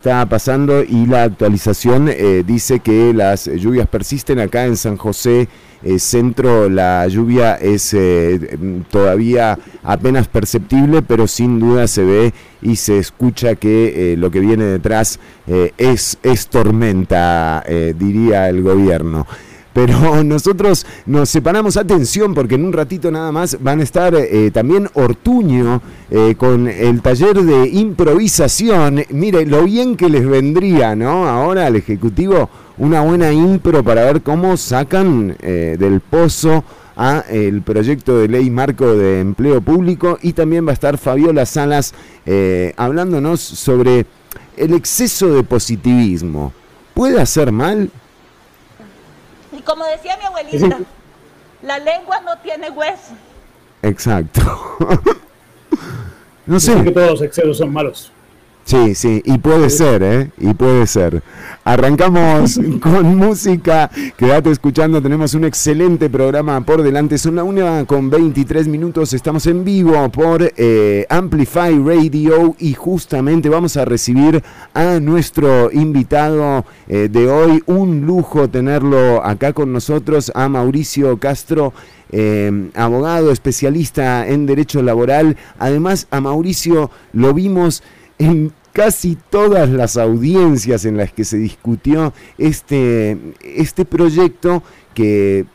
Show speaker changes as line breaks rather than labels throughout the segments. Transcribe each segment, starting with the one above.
está pasando y la actualización eh, dice que las lluvias persisten acá en San José eh, Centro. La lluvia es eh, todavía apenas perceptible, pero sin duda se ve y se escucha que lo que viene detrás es tormenta, diría el gobierno pero nosotros nos separamos, atención, porque en un ratito nada más van a estar eh, también Ortuño eh, con el taller de improvisación. Mire, lo bien que les vendría, ¿no? Ahora al Ejecutivo una buena impro para ver cómo sacan eh, del pozo a el proyecto de ley marco de empleo público y también va a estar Fabiola Salas hablándonos sobre el exceso de positivismo. ¿Puede hacer mal?
Como decía mi abuelita, la lengua no tiene hueso.
Exacto. no sé.
que todos los excesos son malos.
Sí, sí, y puede ser, ¿eh? Y puede ser. Arrancamos con música. Quédate escuchando, tenemos un excelente programa por delante. Son la una con 23 minutos. Estamos en vivo por eh, Amplify Radio y justamente vamos a recibir a nuestro invitado eh, de hoy. Un lujo tenerlo acá con nosotros, a Mauricio Castro. Eh, abogado especialista en derecho laboral. Además, a Mauricio lo vimos en casi todas las audiencias en las que se discutió este, este proyecto que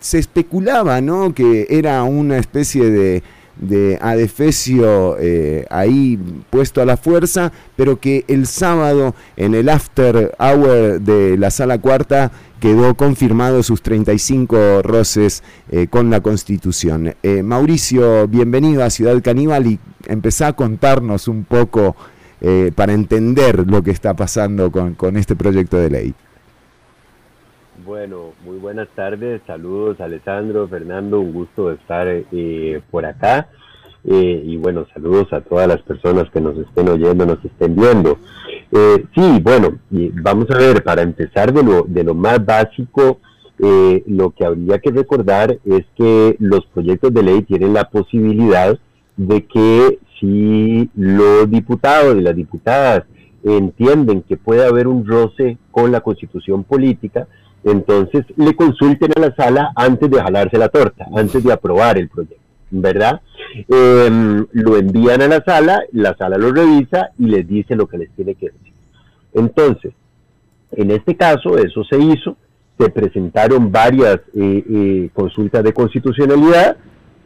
se especulaba, ¿no? Que era una especie de, de adefesio eh, ahí puesto a la fuerza, pero que el sábado en el after hour de la sala cuarta quedó confirmado sus 35 roces eh, con la Constitución. Eh, Mauricio, bienvenido a Ciudad Caníbal y empezá a contarnos un poco eh, para entender lo que está pasando con, este proyecto de ley.
Bueno, muy buenas tardes, saludos Alessandro, Fernando, un gusto estar eh, por acá. Eh, y bueno, saludos a todas las personas que nos estén oyendo, nos estén viendo. sí, bueno, vamos a ver, para empezar de lo, de lo más básico, lo que habría que recordar es que los proyectos de ley tienen la posibilidad de que si los diputados y las diputadas entienden que puede haber un roce con la constitución política, entonces le consulten a la sala antes de jalarse la torta, antes de aprobar el proyecto, ¿verdad? Em, lo envían a la sala, la sala lo revisa y les dice lo que les tiene que decir. Entonces, en este caso, eso se hizo, se presentaron varias eh, eh, consultas de constitucionalidad,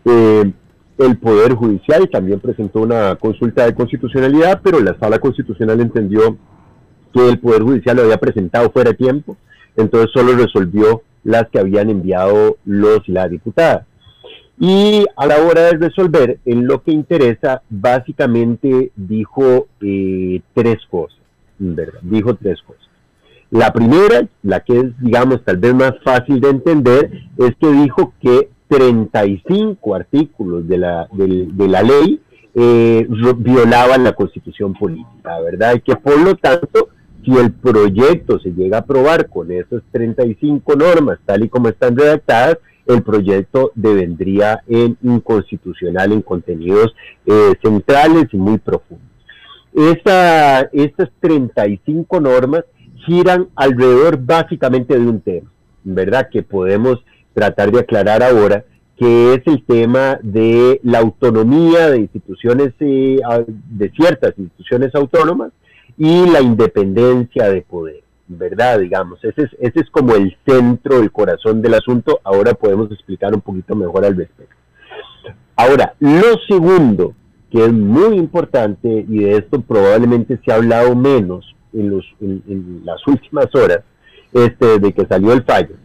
eh, el Poder Judicial también presentó una consulta de constitucionalidad, pero la Sala Constitucional entendió que el Poder Judicial lo había presentado fuera de tiempo, entonces solo resolvió las que habían enviado los y la diputada. Y a la hora de resolver, en lo que interesa, básicamente dijo eh, tres cosas, ¿verdad? Dijo tres cosas. La primera, la que es, digamos, tal vez más fácil de entender, es que dijo que 35 artículos de la, de, la ley eh, violaban la constitución política, ¿verdad? Y que por lo tanto, si el proyecto se llega a aprobar con esas 35 normas, tal y como están redactadas, el proyecto devendría en inconstitucional en contenidos eh, centrales y muy profundos. Esta, estas 35 normas giran alrededor básicamente de un tema, ¿verdad? Que podemos tratar de aclarar ahora, que es el tema de la autonomía de instituciones, eh, de ciertas instituciones autónomas y la independencia de poder, ¿verdad? Digamos, ese es, ese es como el centro, el corazón del asunto. Ahora podemos explicar un poquito mejor al respecto. Ahora, lo segundo, que es muy importante, y de esto probablemente se ha hablado menos en, los, en, las últimas horas, este, de que salió el fallo,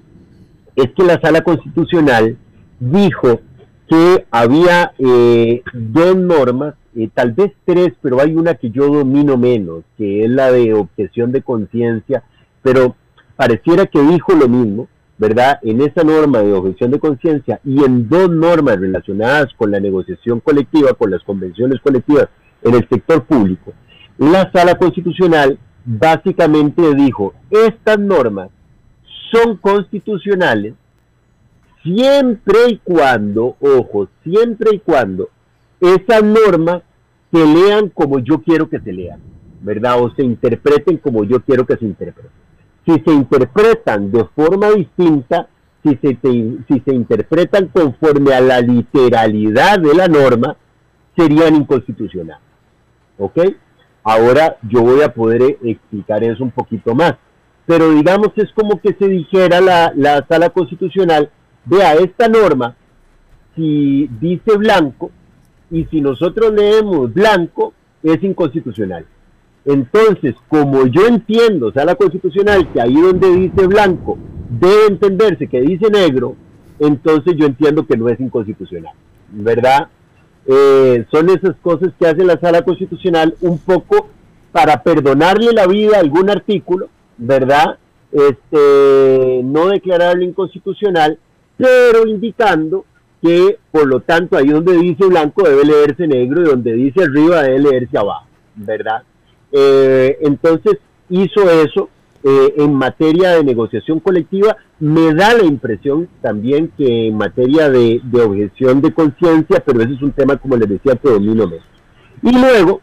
es que la sala constitucional dijo que había eh, dos normas, eh, tal vez tres, pero hay una que yo domino menos, que es la de objeción de conciencia, pero pareciera que dijo lo mismo, ¿verdad? En esa norma de objeción de conciencia y en dos normas relacionadas con la negociación colectiva, con las convenciones colectivas en el sector público, la sala constitucional básicamente dijo, estas normas son constitucionales siempre y cuando, ojo, siempre y cuando esas normas se lean como yo quiero que se lean. ¿verdad? O se interpreten como yo quiero que se interpreten. Si se interpretan de forma distinta, si se, si se interpretan conforme a la literalidad de la norma, serían inconstitucionales. ¿Ok? Ahora yo voy a poder explicar eso un poquito más. Pero digamos es como que se dijera la, la sala constitucional, vea, esta norma, si dice blanco, y si nosotros leemos blanco, es inconstitucional. Entonces, como yo entiendo, sala constitucional, que ahí donde dice blanco debe entenderse que dice negro, entonces yo entiendo que no es inconstitucional, ¿verdad? Eh, son esas cosas que hace la sala constitucional un poco para perdonarle la vida a algún artículo, ¿verdad? Este, no declararlo inconstitucional, pero indicando que por lo tanto ahí donde dice blanco debe leerse negro y donde dice arriba debe leerse abajo, ¿verdad? Eh, entonces hizo eso eh, en materia de negociación colectiva. Me da la impresión también que en materia de, objeción de conciencia, pero ese es un tema, como les decía, que domino menos. Y luego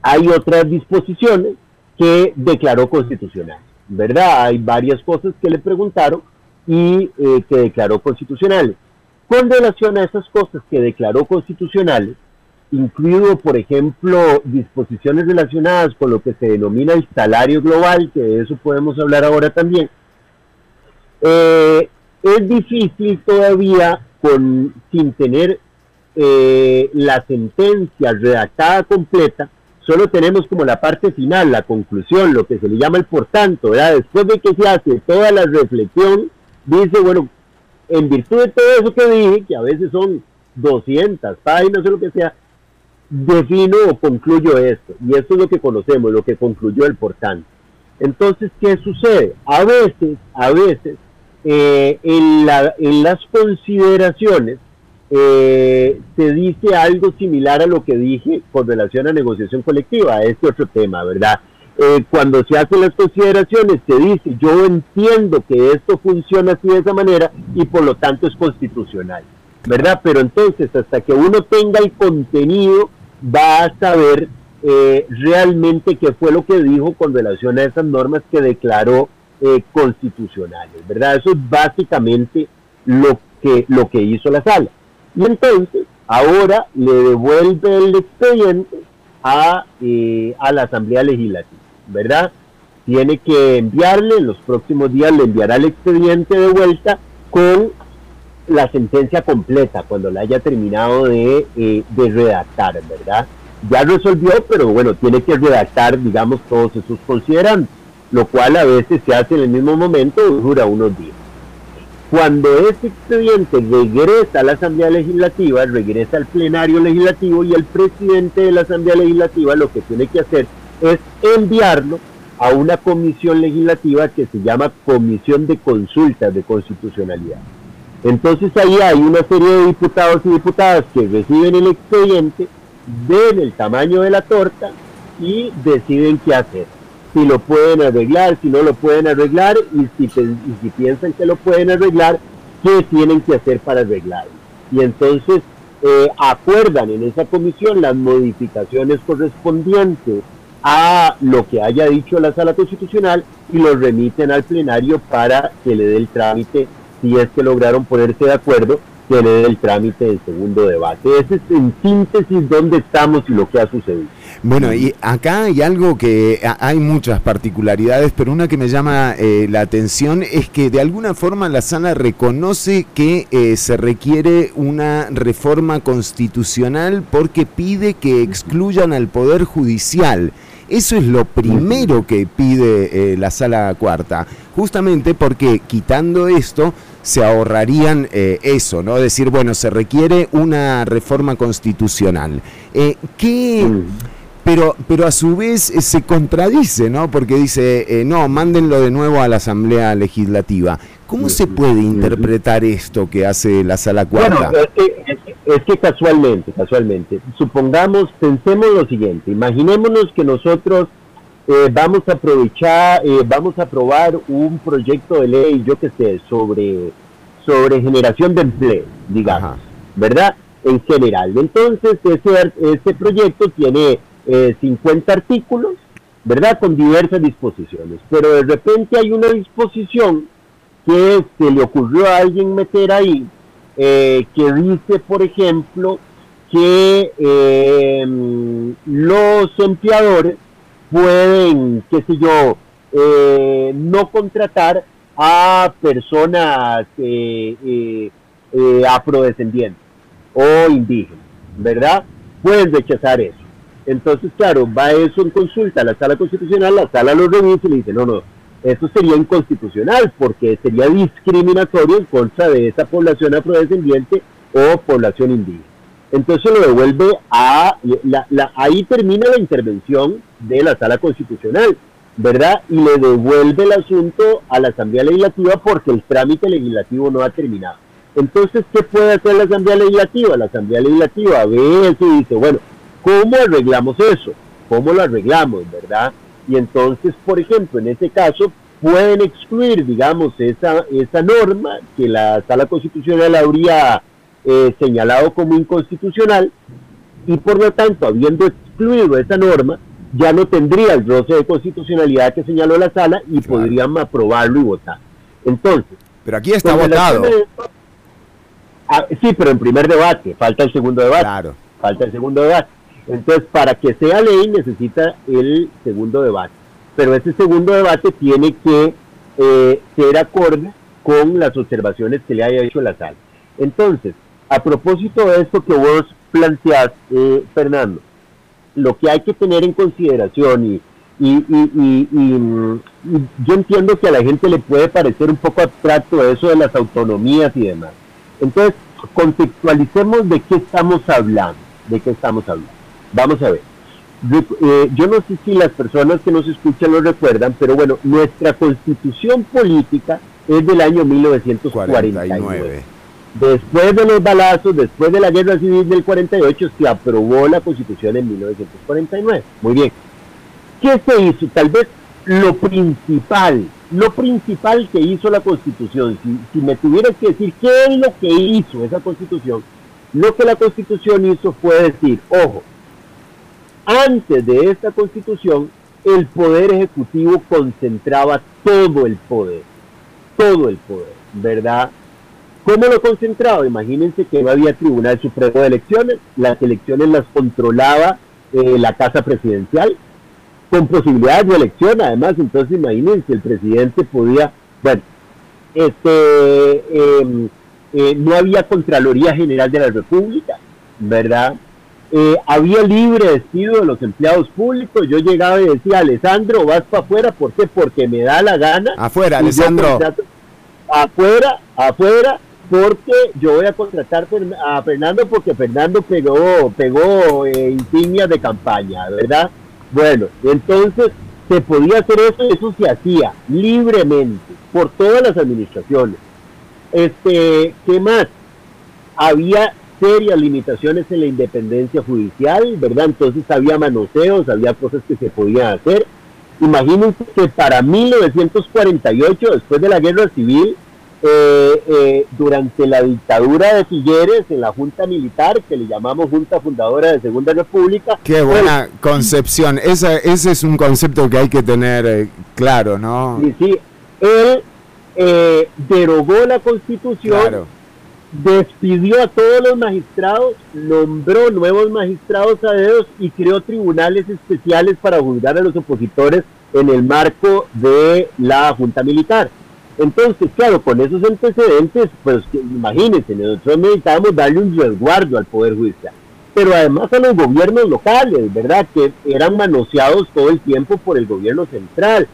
hay otras disposiciones que declaró constitucional, ¿verdad? Hay varias cosas que le preguntaron y eh, que declaró constitucionales. Con relación a esas cosas que declaró constitucionales, incluido, por ejemplo, disposiciones relacionadas con lo que se denomina el salario global, que de eso podemos hablar ahora también, eh, es difícil todavía, con, sin tener eh, la sentencia redactada completa, solo tenemos como la parte final, la conclusión, lo que se le llama el por tanto, ¿verdad? Después de que se hace toda la reflexión, dice, bueno, en virtud de todo eso que dije, que a veces son 200 páginas o lo que sea, defino o concluyo esto. Y esto es lo que conocemos, lo que concluyó el portante. Entonces, ¿qué sucede? A veces, a veces, eh, en, la, en, las consideraciones eh, se dice algo similar a lo que dije con relación a negociación colectiva, este otro tema, ¿verdad? Eh, cuando se hacen las consideraciones, se dice, yo entiendo que esto funciona así de esa manera y por lo tanto es constitucional, ¿verdad? Pero entonces, hasta que uno tenga el contenido, va a saber eh, realmente qué fue lo que dijo con relación a esas normas que declaró eh, constitucionales, ¿verdad? Eso es básicamente lo que, lo que hizo la sala. Y entonces, ahora le devuelve el expediente a, a la Asamblea Legislativa. ¿verdad? Tiene que enviarle, en los próximos días le enviará el expediente de vuelta con la sentencia completa cuando la haya terminado de, eh, de redactar, ¿verdad? Ya resolvió, pero bueno, tiene que redactar, digamos, todos esos considerandos, lo cual a veces se hace en el mismo momento dura unos días. Cuando ese expediente regresa a la Asamblea Legislativa, regresa al plenario legislativo y el presidente de la Asamblea Legislativa lo que tiene que hacer es enviarlo a una comisión legislativa que se llama Comisión de Consultas de Constitucionalidad. Entonces ahí hay una serie de diputados y diputadas que reciben el expediente, ven el tamaño de la torta y deciden qué hacer. Si lo pueden arreglar, si no lo pueden arreglar y si, si piensan que lo pueden arreglar, qué tienen que hacer para arreglarlo. Y entonces eh, acuerdan en esa comisión las modificaciones correspondientes a lo que haya dicho la sala constitucional y lo remiten al plenario para que le dé el trámite, si es que lograron ponerse de acuerdo, que le dé el trámite del segundo debate. Ese es en síntesis dónde estamos y lo que ha sucedido.
Bueno, y acá hay algo que hay muchas particularidades, pero una que me llama eh, la atención es que de alguna forma la sala reconoce que eh, se requiere una reforma constitucional porque pide que excluyan al Poder Judicial. Eso es lo primero que pide eh, la sala cuarta, justamente porque quitando esto se ahorrarían eh, eso, ¿no? Decir, bueno, se requiere una reforma constitucional. Eh, ¿Qué...? Pero, pero a su vez se contradice, ¿no? Porque dice, no, mándenlo de nuevo a la Asamblea Legislativa. ¿Cómo se puede interpretar esto que hace la Sala Cuarta?
Bueno, es que, casualmente, casualmente, supongamos, pensemos lo siguiente, imaginémonos que nosotros eh, vamos a aprovechar, eh, vamos a aprobar un proyecto de ley, yo qué sé, sobre, sobre generación de empleo, digamos, ¿verdad? En general. Entonces, ese, ese proyecto tiene 50 eh, artículos ¿verdad? Con diversas disposiciones. Pero de repente hay una disposición que se le ocurrió a alguien meter ahí, eh, que dice, por ejemplo, que eh, los empleadores pueden, qué sé yo, eh, no contratar a personas afrodescendientes o indígenas, ¿verdad? Pueden rechazar eso. Entonces, claro, va eso en consulta a la sala constitucional, la sala lo revisa y le dice, no, no, eso sería inconstitucional porque sería discriminatorio en contra de esa población afrodescendiente o población indígena. Entonces lo devuelve a, la, ahí termina la intervención de la sala constitucional, ¿verdad? Y le devuelve el asunto a la Asamblea Legislativa porque el trámite legislativo no ha terminado. Entonces, ¿qué puede hacer la Asamblea Legislativa? La Asamblea Legislativa ve eso y dice, bueno, ¿cómo arreglamos eso? ¿Cómo lo arreglamos, verdad? Y entonces, por ejemplo, en ese caso, pueden excluir, digamos, esa, esa norma que la sala constitucional habría eh, señalado como inconstitucional y por lo tanto, habiendo excluido esa norma, ya no tendría el roce de constitucionalidad que señaló la sala y podrían aprobarlo y votar. Entonces,
pero aquí está votado.
Ah, sí, pero en primer debate, falta el segundo debate.
Claro.
Falta el segundo debate. Entonces, para que sea ley necesita el segundo debate. Pero ese segundo debate tiene que eh, ser acorde con las observaciones que le haya hecho la sala. Entonces, a propósito de esto que vos planteás, eh, Fernando, lo que hay que tener en consideración y, mm, yo entiendo que a la gente le puede parecer un poco abstracto eso de las autonomías y demás. Entonces, contextualicemos de qué estamos hablando, de qué estamos hablando. Vamos a ver. Eh, yo no sé si las personas que nos escuchan lo recuerdan, pero bueno, nuestra constitución política es del año 1949. Después de los balazos, después de la guerra civil del 48, se aprobó la constitución en 1949. Muy bien. ¿Qué se hizo? Tal vez lo principal, lo principal que hizo la constitución, si, si me tuvieras que decir qué es lo que hizo esa constitución, lo que la constitución hizo fue decir, ojo, antes de esta constitución, el poder ejecutivo concentraba todo el poder, todo el poder, ¿verdad? ¿Cómo lo concentraba? Imagínense que no había Tribunal Supremo de Elecciones, las elecciones las controlaba eh, la Casa Presidencial, con posibilidades de elección además, entonces imagínense, el presidente podía, bueno, este, em, eh, no había Contraloría General de la República, ¿verdad? Eh, había libre despido de los empleados públicos. Yo llegaba y decía, Alessandro, vas para afuera. ¿Por qué? Porque me da la gana.
Afuera, Alessandro.
Afuera, afuera, porque yo voy a contratar a Fernando porque Fernando pegó, pegó eh, insignias de campaña, ¿verdad? Bueno, entonces se podía hacer eso, eso se hacía libremente por todas las administraciones. Este, ¿qué más? Había serias limitaciones en la independencia judicial, ¿verdad? Entonces había manoseos, había cosas que se podían hacer. Imagínense que para 1948, después de la guerra civil, eh, eh, durante la dictadura de Figueres, en la Junta Militar, que le llamamos Junta Fundadora de Segunda República.
Qué buena concepción. ese es un concepto que hay que tener eh, claro, ¿no?
Sí, sí. Él derogó la Constitución. Claro despidió a todos los magistrados, nombró nuevos magistrados a dedos y creó tribunales especiales para juzgar a los opositores en el marco de la Junta Militar. Entonces, claro, con esos antecedentes, pues imagínense, nosotros necesitábamos darle un resguardo al Poder Judicial, pero además a los gobiernos locales, ¿verdad? Que eran manoseados todo el tiempo por el gobierno central.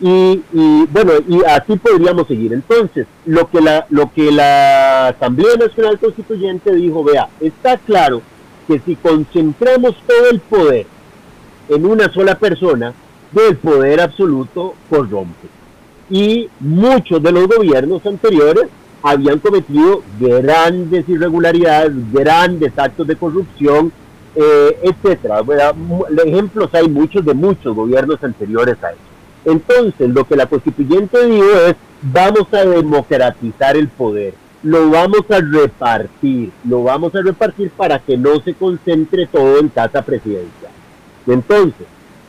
Y, bueno, y así podríamos seguir. Entonces, lo que, la, lo que la Asamblea Nacional Constituyente dijo, vea, está claro que si concentramos todo el poder en una sola persona, el poder absoluto corrompe. Y muchos de los gobiernos anteriores habían cometido grandes irregularidades, grandes actos de corrupción, eh, etcétera. Ejemplos hay muchos de muchos gobiernos anteriores a eso. Entonces, lo que la constituyente dijo es, vamos a democratizar el poder, lo vamos a repartir, lo vamos a repartir para que no se concentre todo en casa presidencial. Entonces,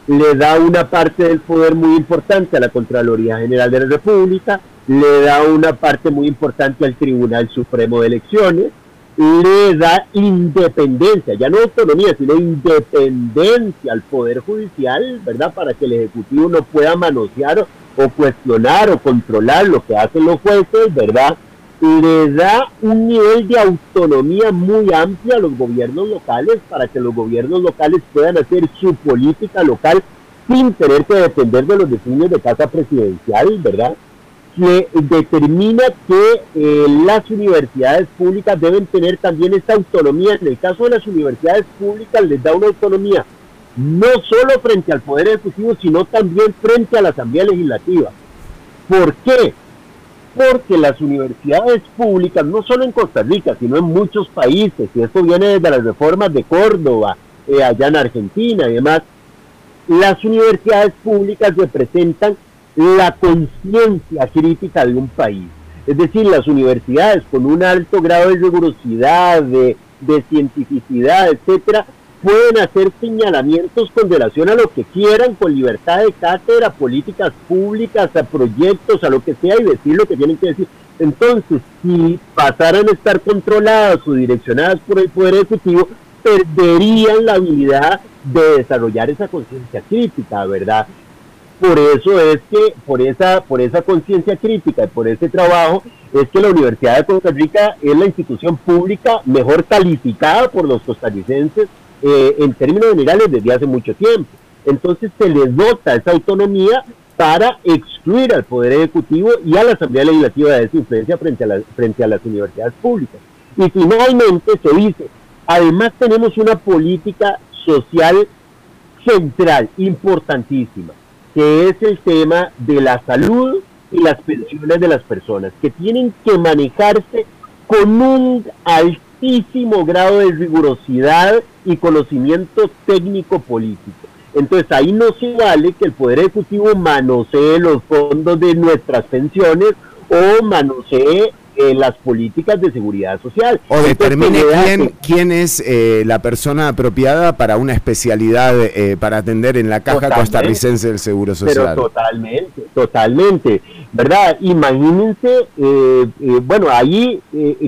le da una parte del poder muy importante a la Contraloría General de la República, le da una parte muy importante al Tribunal Supremo de Elecciones, le da independencia, ya no autonomía, sino independencia al Poder Judicial, ¿verdad? Para que el Ejecutivo no pueda manosear o cuestionar o controlar lo que hacen los jueces, ¿verdad? Le da un nivel de autonomía muy amplia a los gobiernos locales para que los gobiernos locales puedan hacer su política local sin tener que depender de los designios de casa presidencial, ¿verdad? Que determina que eh, las universidades públicas deben tener también esta autonomía. En el caso de las universidades públicas les da una autonomía no solo frente al Poder Ejecutivo, sino también frente a la Asamblea Legislativa. ¿Por qué? Porque las universidades públicas, no solo en Costa Rica, sino en muchos países, y esto viene desde las reformas de Córdoba, eh, allá en Argentina y demás, las universidades públicas representan la conciencia crítica de un país. Es decir, las universidades con un alto grado de rigurosidad, de, de cientificidad, etcétera, pueden hacer señalamientos con relación a lo que quieran, con libertad de cátedra, políticas públicas, a proyectos, a lo que sea, y decir lo que tienen que decir. Entonces, si pasaran a estar controladas o direccionadas por el Poder Ejecutivo, perderían la habilidad de desarrollar esa conciencia crítica, ¿verdad? Por eso es que, por esa, por esa conciencia crítica y por ese trabajo, es que la Universidad de Costa Rica es la institución pública mejor calificada por los costarricenses eh, en términos generales desde hace mucho tiempo. Entonces se les dota esa autonomía para excluir al Poder Ejecutivo y a la Asamblea Legislativa de esa influencia frente a, frente a las universidades públicas. Y finalmente se dice, además tenemos una política social central, importantísima que es el tema de la salud y las pensiones de las personas, que tienen que manejarse con un altísimo grado de rigurosidad y conocimiento técnico político. Entonces ahí no se vale que el Poder Ejecutivo manosee los fondos de nuestras pensiones o manosee eh, las políticas de seguridad social.
O determine quién, quién es eh, la persona apropiada para una especialidad eh, para atender en la caja costarricense del Seguro Social.
Pero totalmente, totalmente, ¿verdad? Imagínense, bueno, ahí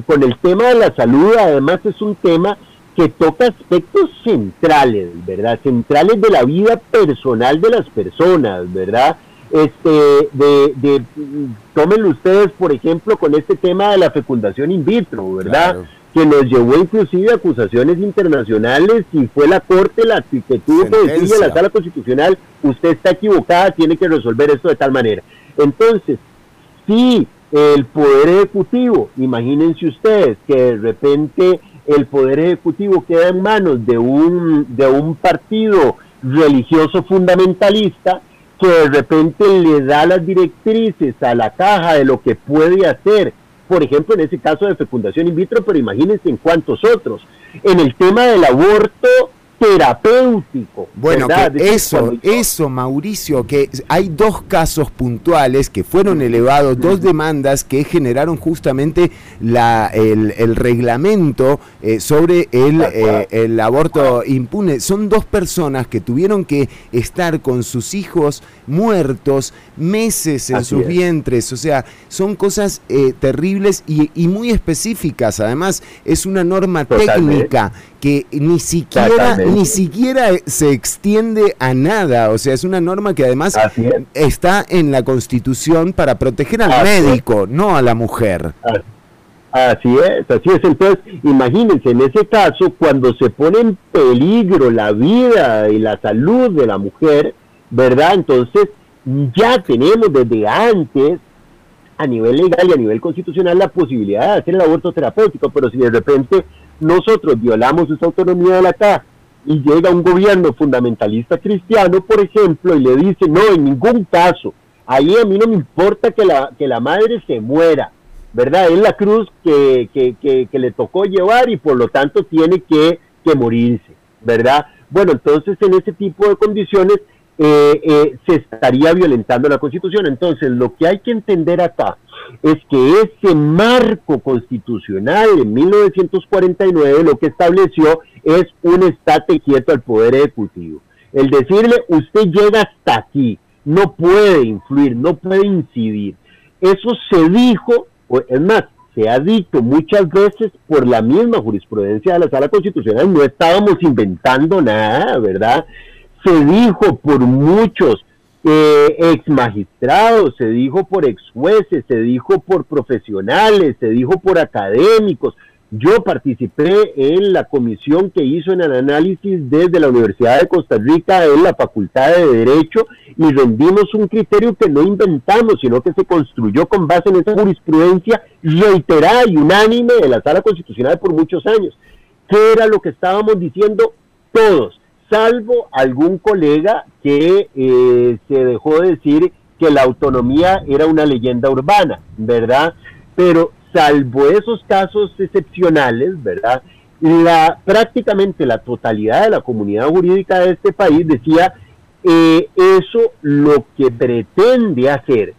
con el tema de la salud, además es un tema que toca aspectos centrales, ¿verdad? Centrales de la vida personal de las personas, ¿verdad? Este, de, de, tómenlo ustedes, por ejemplo, con este tema de la fecundación in vitro, ¿verdad? Que nos llevó inclusive a acusaciones internacionales y fue la Corte la que tuvo que decirle a la Sala Constitucional, usted está equivocada, tiene que resolver esto de tal manera. Entonces, si el Poder Ejecutivo, imagínense ustedes que de repente el Poder Ejecutivo queda en manos de un, de un partido religioso fundamentalista, que de repente le da las directrices a la caja de lo que puede hacer, por ejemplo, en ese caso de fecundación in vitro, pero imagínense en cuántos otros. En el tema del aborto, terapéutico.
Bueno, eso, eso, Mauricio, que hay dos casos puntuales que fueron elevados, dos demandas que generaron justamente la, el, reglamento eh, sobre el, eh, el aborto impune. Son dos personas que tuvieron que estar con sus hijos muertos meses en sus vientres, o sea, son cosas eh, terribles y, y, muy específicas. Además, es una norma técnica que ni siquiera, ni siquiera se extiende a nada. O sea, es una norma que además está en la Constitución para proteger al médico, no a la mujer.
Así es, así es. Entonces, imagínense, en ese caso, cuando se pone en peligro la vida y la salud de la mujer, ¿verdad? Entonces, ya tenemos desde antes a nivel legal y a nivel constitucional la posibilidad de hacer el aborto terapéutico, pero si de repente nosotros violamos esa autonomía de la caja y llega un gobierno fundamentalista cristiano, por ejemplo, y le dice, no, en ningún caso, ahí a mí no me importa que la, que la madre se muera, ¿verdad? Es la cruz que, que, que, le tocó llevar y por lo tanto tiene que, que morirse, ¿verdad? Bueno, entonces en ese tipo de condiciones eh, eh, se estaría violentando la Constitución. Entonces, lo que hay que entender acá es que ese marco constitucional en 1949 lo que estableció es un estate quieto al Poder Ejecutivo. el decirle usted llega hasta aquí, no puede influir, no puede incidir. Eso se dijo, es más, se ha dicho muchas veces por la misma jurisprudencia de la Sala Constitucional, no estábamos inventando nada, ¿verdad? Se dijo por muchos eh, ex magistrados, se dijo por ex jueces, se dijo por profesionales, se dijo por académicos, yo participé en la comisión que hizo en el análisis desde la Universidad de Costa Rica en la Facultad de Derecho y rendimos un criterio que no inventamos, sino que se construyó con base en esa jurisprudencia reiterada y unánime de la Sala Constitucional por muchos años. ¿Qué era lo que estábamos diciendo todos? Salvo algún colega que eh, se dejó de decir que la autonomía era una leyenda urbana, ¿verdad? Pero salvo esos casos excepcionales, ¿verdad? La, prácticamente la totalidad de la comunidad jurídica de este país decía eh, eso lo que pretende hacer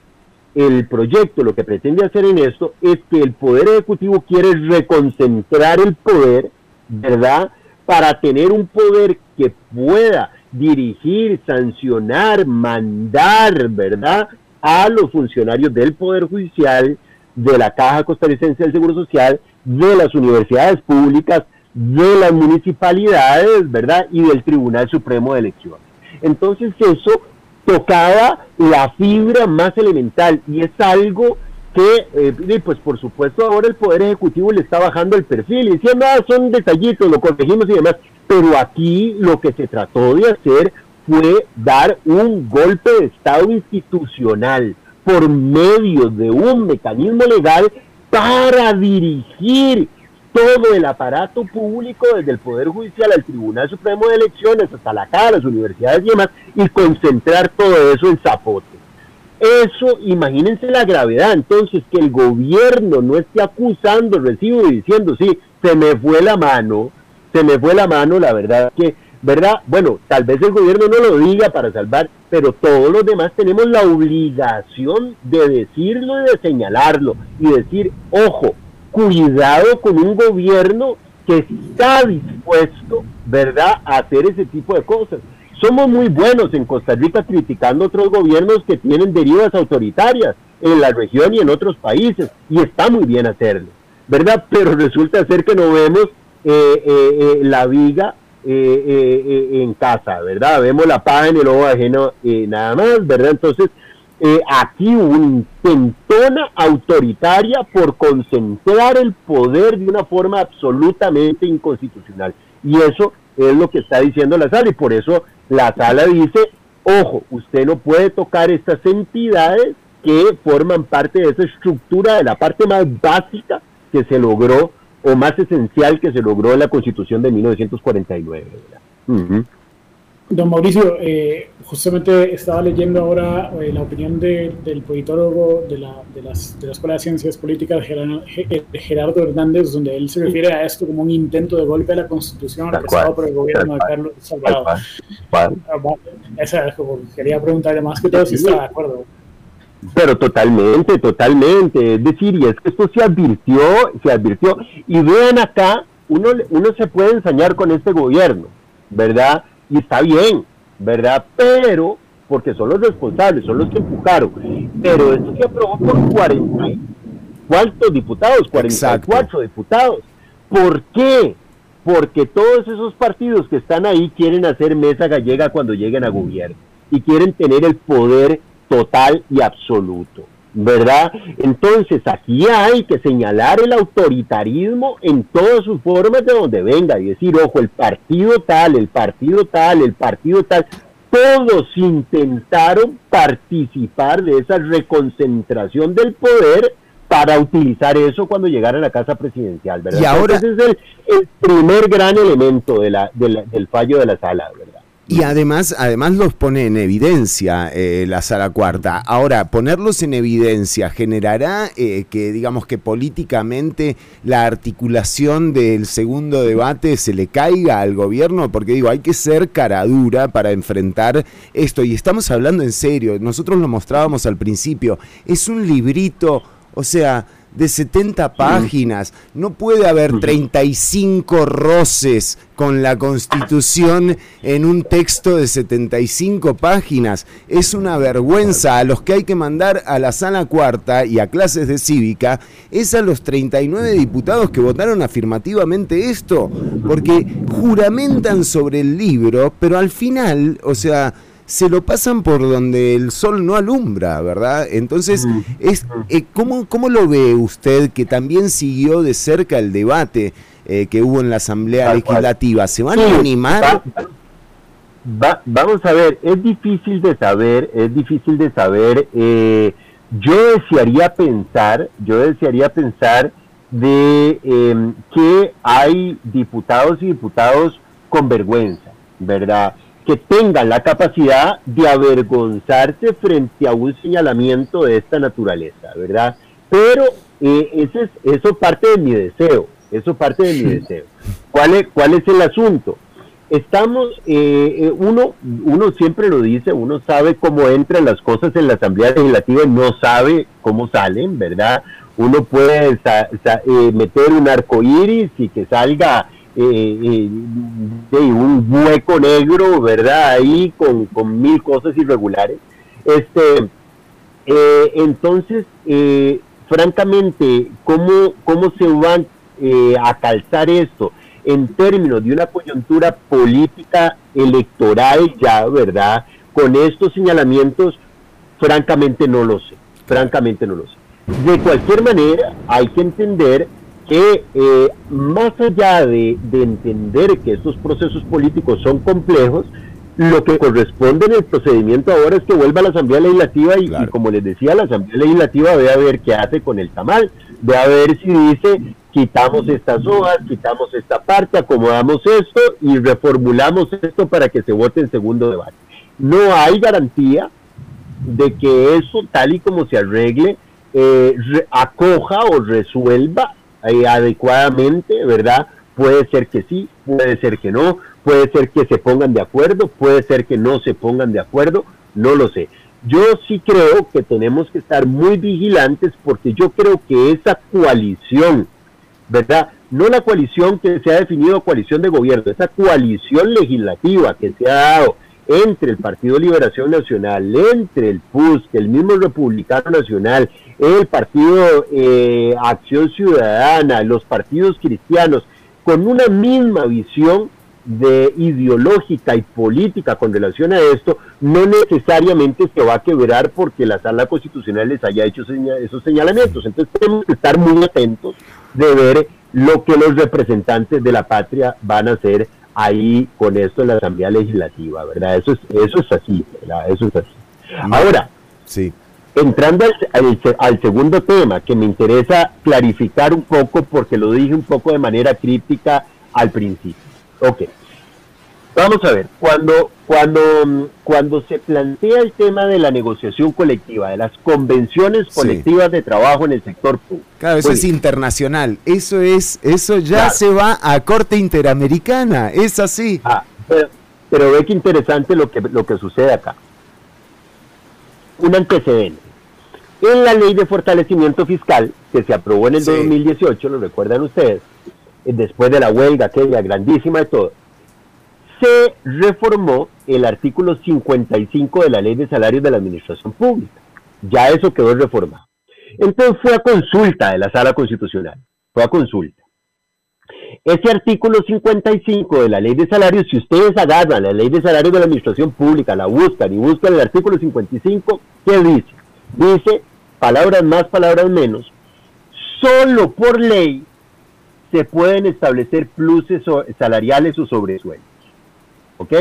el proyecto, lo que pretende hacer en esto es que el Poder Ejecutivo quiere reconcentrar el poder, ¿verdad? Para tener un poder que pueda dirigir, sancionar, mandar, ¿verdad? A los funcionarios del Poder Judicial, de la Caja Costarricense del Seguro Social, de las universidades públicas, de las municipalidades, ¿verdad? Y del Tribunal Supremo de Elecciones. Entonces eso tocaba la fibra más elemental y es algo que, eh, pues por supuesto ahora el Poder Ejecutivo le está bajando el perfil y diciendo, ah, son detallitos, lo corregimos y demás, pero aquí lo que se trató de hacer fue dar un golpe de Estado institucional, por medio de un mecanismo legal para dirigir todo el aparato público desde el Poder Judicial al Tribunal Supremo de Elecciones hasta la CAA, las universidades y demás, y concentrar todo eso en Zapote. Eso, imagínense la gravedad, entonces que el gobierno no esté acusando recibo y diciendo, sí, se me fue la mano, se me fue la mano, la verdad que ¿verdad? Bueno, tal vez el gobierno no lo diga para salvar, pero todos los demás tenemos la obligación de decirlo y de señalarlo y decir, ojo, cuidado con un gobierno que está dispuesto, ¿verdad?, a hacer ese tipo de cosas. Somos muy buenos en Costa Rica criticando otros gobiernos que tienen derivas autoritarias en la región y en otros países, y está muy bien hacerlo, ¿verdad? Pero resulta ser que no vemos eh, eh, eh, la viga eh, eh, en casa, ¿verdad? Vemos la paja en el ojo ajeno nada más, ¿verdad? Entonces, aquí una intentona autoritaria por concentrar el poder de una forma absolutamente inconstitucional. Y eso es lo que está diciendo la sala y por eso la sala dice, ojo, usted no puede tocar estas entidades que forman parte de esa estructura, de la parte más básica que se logró o más esencial que se logró en la Constitución de 1949.
Don Mauricio, eh, justamente estaba leyendo ahora eh, la opinión del politólogo de la, de, las, de la Escuela de Ciencias Políticas, Gerardo Hernández, donde él se refiere a esto como un intento de golpe a la Constitución realizado por el gobierno de Carlos Salvador. Ah, esa, quería preguntarle más que todo si está de acuerdo.
Pero totalmente, totalmente. Es decir, y es que esto se advirtió, se advirtió. Y vean acá, uno, uno se puede ensañar con este gobierno, ¿verdad? Y está bien, ¿verdad? Pero, porque son los responsables, son los que empujaron. Pero esto se aprobó por 40 ¿cuántos diputados? 44 diputados. ¿Por qué? Porque todos esos partidos que están ahí quieren hacer mesa gallega cuando lleguen a gobierno y quieren tener el poder total y absoluto. ¿Verdad? Entonces aquí hay que señalar el autoritarismo en todas sus formas de donde venga y decir, ojo, el partido tal, el partido tal, el partido tal, todos intentaron participar de esa reconcentración del poder para utilizar eso cuando llegara a la casa presidencial, ¿verdad?
Y ahora ese
es el, primer gran elemento de la, del fallo de la sala, ¿verdad?
Y además, además los pone en evidencia eh, la sala cuarta. Ahora, ponerlos en evidencia generará eh, que, digamos, que políticamente la articulación del segundo debate se le caiga al gobierno, porque digo, hay que ser cara dura para enfrentar esto. Y estamos hablando en serio, nosotros lo mostrábamos al principio, es un librito, o sea, de 70 páginas. No puede haber 35 roces con la Constitución en un texto de 75 páginas. Es una vergüenza. A los que hay que mandar a la sala cuarta y a clases de cívica es a los 39 diputados que votaron afirmativamente esto, porque juramentan sobre el libro, pero al final, o sea, se lo pasan por donde el sol no alumbra, ¿verdad? Entonces, es, eh, ¿cómo, ¿cómo, lo ve usted que también siguió de cerca el debate eh, que hubo en la Asamblea Legislativa? ¿Se van a animar?
vamos a ver, es difícil de saber, es difícil de saber. Eh, yo desearía pensar, yo desearía pensar de em, que hay diputados y diputados con vergüenza, ¿verdad? Que tengan la capacidad de avergonzarse frente a un señalamiento de esta naturaleza, ¿verdad? Pero eh, ese es, eso parte de mi deseo, eso parte de mi deseo. ¿Cuál es, cuál es el asunto? Estamos, eh, eh, uno, uno siempre lo dice, uno sabe cómo entran las cosas en la Asamblea Legislativa y no sabe cómo salen, ¿verdad? Uno puede meter un arco iris y que salga eh, de un hueco negro, ¿verdad? Ahí con, con mil cosas irregulares. Este, eh, entonces, eh, francamente, ¿cómo, ¿cómo se va a calzar esto en términos de una coyuntura política electoral ya, ¿verdad? Con estos señalamientos, francamente no lo sé, francamente no lo sé. De cualquier manera, hay que entender que eh, más allá de, entender que estos procesos políticos son complejos, lo que corresponde en el procedimiento ahora es que vuelva a la Asamblea Legislativa y, como les decía, la Asamblea Legislativa ve a ver qué hace con el tamal, ve a ver si dice quitamos estas hojas, quitamos esta parte, acomodamos esto y reformulamos esto para que se vote en segundo debate. No hay garantía de que eso, tal y como se arregle, eh, acoja o resuelva adecuadamente, ¿verdad? Puede ser que sí, puede ser que no, puede ser que se pongan de acuerdo, puede ser que no se pongan de acuerdo, no lo sé. Yo sí creo que tenemos que estar muy vigilantes porque yo creo que esa coalición, ¿verdad? No la coalición que se ha definido coalición de gobierno, esa coalición legislativa que se ha dado entre el Partido Liberación Nacional, entre el PUS, el mismo Republicano Nacional, el Partido eh, Acción Ciudadana, los partidos cristianos, con una misma visión de ideológica y política con relación a esto, no necesariamente se va a quebrar porque la sala constitucional les haya hecho esos señalamientos. Entonces tenemos que estar muy atentos de ver lo que los representantes de la patria van a hacer ahí con esto en la Asamblea Legislativa, ¿verdad? Eso es, eso es así, ¿verdad? Eso es así. Ahora, sí. entrando al, al, segundo tema, que me interesa clarificar un poco, porque lo dije un poco de manera crítica al principio. Ok. Vamos a ver, cuando, cuando, cuando se plantea el tema de la negociación colectiva, de las convenciones colectivas de trabajo en el sector público.
Claro, eso es internacional, eso es, eso ya se va a corte interamericana, es así.
Ah, pero, ve que interesante lo que, lo que sucede acá. Un antecedente. En la ley de fortalecimiento fiscal que se aprobó en el 2018, lo recuerdan ustedes, después de la huelga aquella grandísima de todo, se reformó el artículo 55 de la Ley de Salarios de la Administración Pública. Ya eso quedó reformado. Entonces fue a consulta de la Sala Constitucional. Fue a consulta. Ese artículo 55 de la Ley de Salarios, si ustedes agarran la Ley de Salarios de la Administración Pública, la buscan y buscan el artículo 55, ¿qué dice? Dice, palabras más, palabras menos, solo por ley se pueden establecer pluses salariales o sobresueldos. ¿Ok?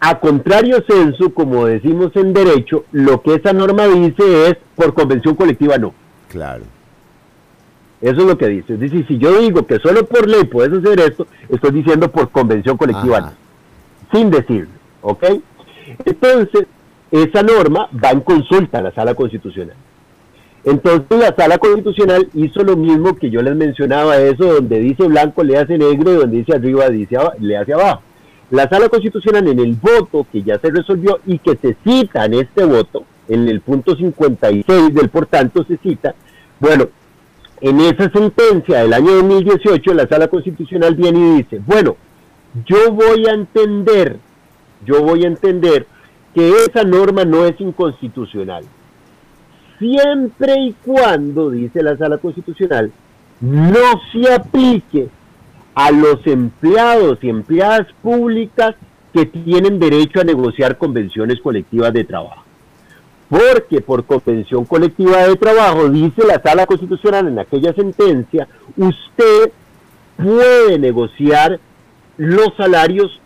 A contrario censo, como decimos en derecho, lo que esa norma dice es por convención colectiva no.
Claro.
Eso es lo que dice. Es decir, si yo digo que solo por ley puedes hacer esto, estoy diciendo por convención colectiva no. Sin decirlo, ¿ok? Entonces, esa norma va en consulta a la sala constitucional. Entonces la sala constitucional hizo lo mismo que yo les mencionaba, eso donde dice blanco le hace negro y donde dice arriba dice, le hace abajo. La sala constitucional en el voto que ya se resolvió y que se cita en este voto, en el punto 56 del por tanto se cita, Bueno, en esa sentencia del año 2018 la sala constitucional viene y dice, bueno, yo voy a entender, yo voy a entender que esa norma no es inconstitucional. Siempre y cuando, dice la sala constitucional, no se aplique a los empleados y empleadas públicas que tienen derecho a negociar convenciones colectivas de trabajo. Porque por convención colectiva de trabajo, dice la sala constitucional en aquella sentencia, usted puede negociar los salarios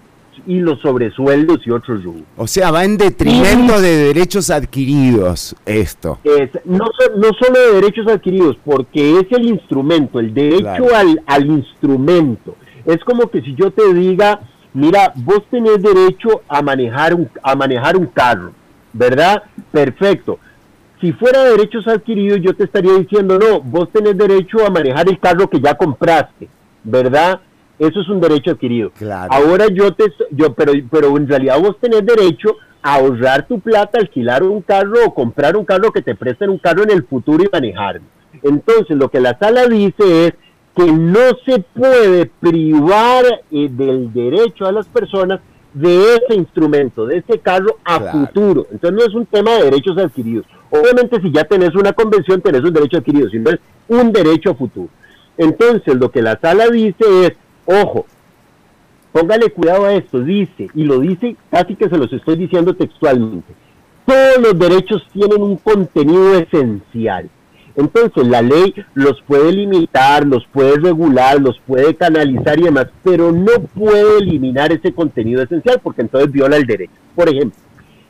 y los sobresueldos y otros rubros.
O sea, va en detrimento de derechos adquiridos esto.
no, no solo de derechos adquiridos, porque es el instrumento, el derecho al, al instrumento. Es como que si yo te diga, mira, vos tenés derecho a manejar un, a manejar un carro, ¿verdad? Perfecto. Si fuera derechos adquiridos, yo te estaría diciendo, no, vos tenés derecho a manejar el carro que ya compraste, ¿verdad? Eso es un derecho adquirido. Ahora yo te, yo, pero, pero en realidad vos tenés derecho a ahorrar tu plata, alquilar un carro o comprar un carro que te presten un carro en el futuro y manejarlo. Entonces, lo que la sala dice es que no se puede privar eh, del derecho a las personas de ese instrumento, de ese carro a futuro. Entonces no es un tema de derechos adquiridos. Obviamente si ya tenés una convención, tenés un derecho adquirido, sino es un derecho a futuro. Entonces lo que la sala dice es, Ojo, póngale cuidado a esto, dice, y lo dice casi que se los estoy diciendo textualmente, todos los derechos tienen un contenido esencial. Entonces la ley los puede limitar, los puede regular, los puede canalizar y demás, pero no puede eliminar ese contenido esencial porque entonces viola el derecho. Por ejemplo,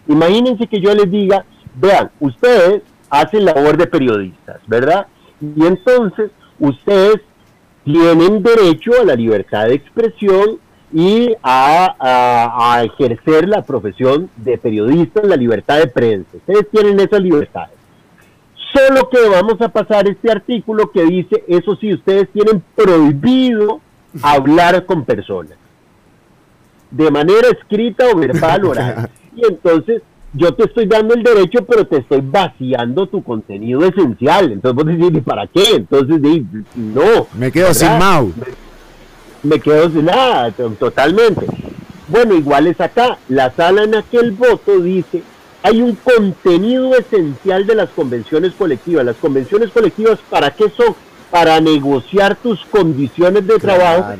imagínense que yo les diga, vean, ustedes hacen labor de periodistas, ¿verdad? Y entonces ustedes tienen derecho a la libertad de expresión y a, ejercer la profesión de periodista en la libertad de prensa. Ustedes tienen esas libertades. Solo que vamos a pasar este artículo que dice, eso sí, ustedes tienen prohibido hablar con personas, de manera escrita o verbal oral. Y entonces yo te estoy dando el derecho, pero te estoy vaciando tu contenido esencial. Entonces vos decís, ¿y para qué? Entonces, no.
Me quedo sin mouse.
Me, quedo sin nada, totalmente. Bueno, igual es acá. La sala en aquel voto dice, hay un contenido esencial de las convenciones colectivas. Las convenciones colectivas, ¿para qué son? Para negociar tus condiciones de trabajo,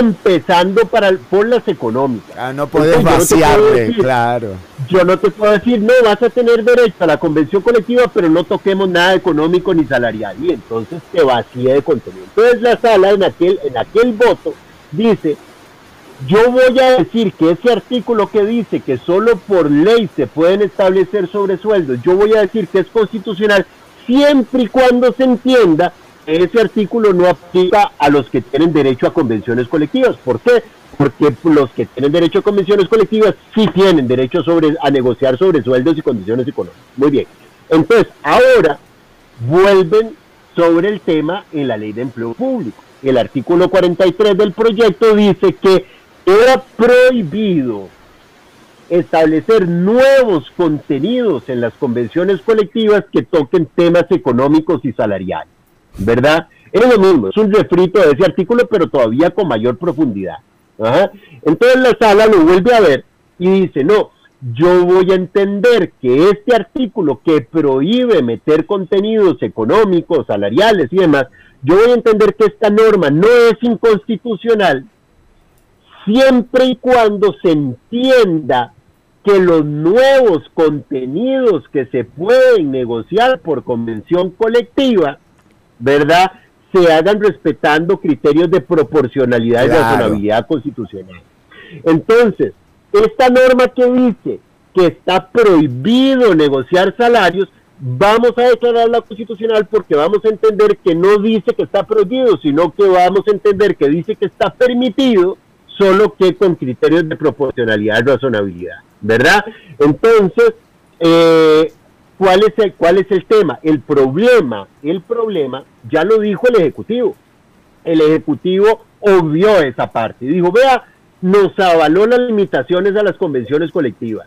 empezando para, por las económicas.
Ah, no puedes vaciarle, claro.
Yo no te puedo decir, no, vas a tener derecho a la convención colectiva, pero no toquemos nada económico ni salarial. Y entonces te vacía de contenido. Entonces la sala en aquel, en aquel voto dice, yo voy a decir que ese artículo que dice que solo por ley se pueden establecer sobresueldos, yo voy a decir que es constitucional siempre y cuando se entienda ese artículo no aplica a los que tienen derecho a convenciones colectivas. ¿Por qué? Porque los que tienen derecho a convenciones colectivas sí tienen derecho sobre, a negociar sobre sueldos y condiciones económicas. Muy bien. Entonces, ahora vuelven sobre el tema en la ley de empleo público. El artículo 43 del proyecto dice que era prohibido establecer nuevos contenidos en las convenciones colectivas que toquen temas económicos y salariales. ¿Verdad? Es lo mismo, es un refrito de ese artículo, pero todavía con mayor profundidad. Entonces la sala lo vuelve a ver y dice, no, yo voy a entender que este artículo que prohíbe meter contenidos económicos, salariales y demás, yo voy a entender que esta norma no es inconstitucional siempre y cuando se entienda que los nuevos contenidos que se pueden negociar por convención colectiva ¿verdad? Se hagan respetando criterios de proporcionalidad y razonabilidad constitucional. Entonces, esta norma que dice que está prohibido negociar salarios, vamos a declararla constitucional porque vamos a entender que no dice que está prohibido, sino que vamos a entender que dice que está permitido, solo que con criterios de proporcionalidad y razonabilidad, ¿verdad? Entonces, eh, ¿Cuál es, el, ¿Cuál es el tema? El problema, el problema, ya lo dijo el Ejecutivo. El Ejecutivo obvió esa parte dijo, vea, nos avaló las limitaciones a las convenciones colectivas.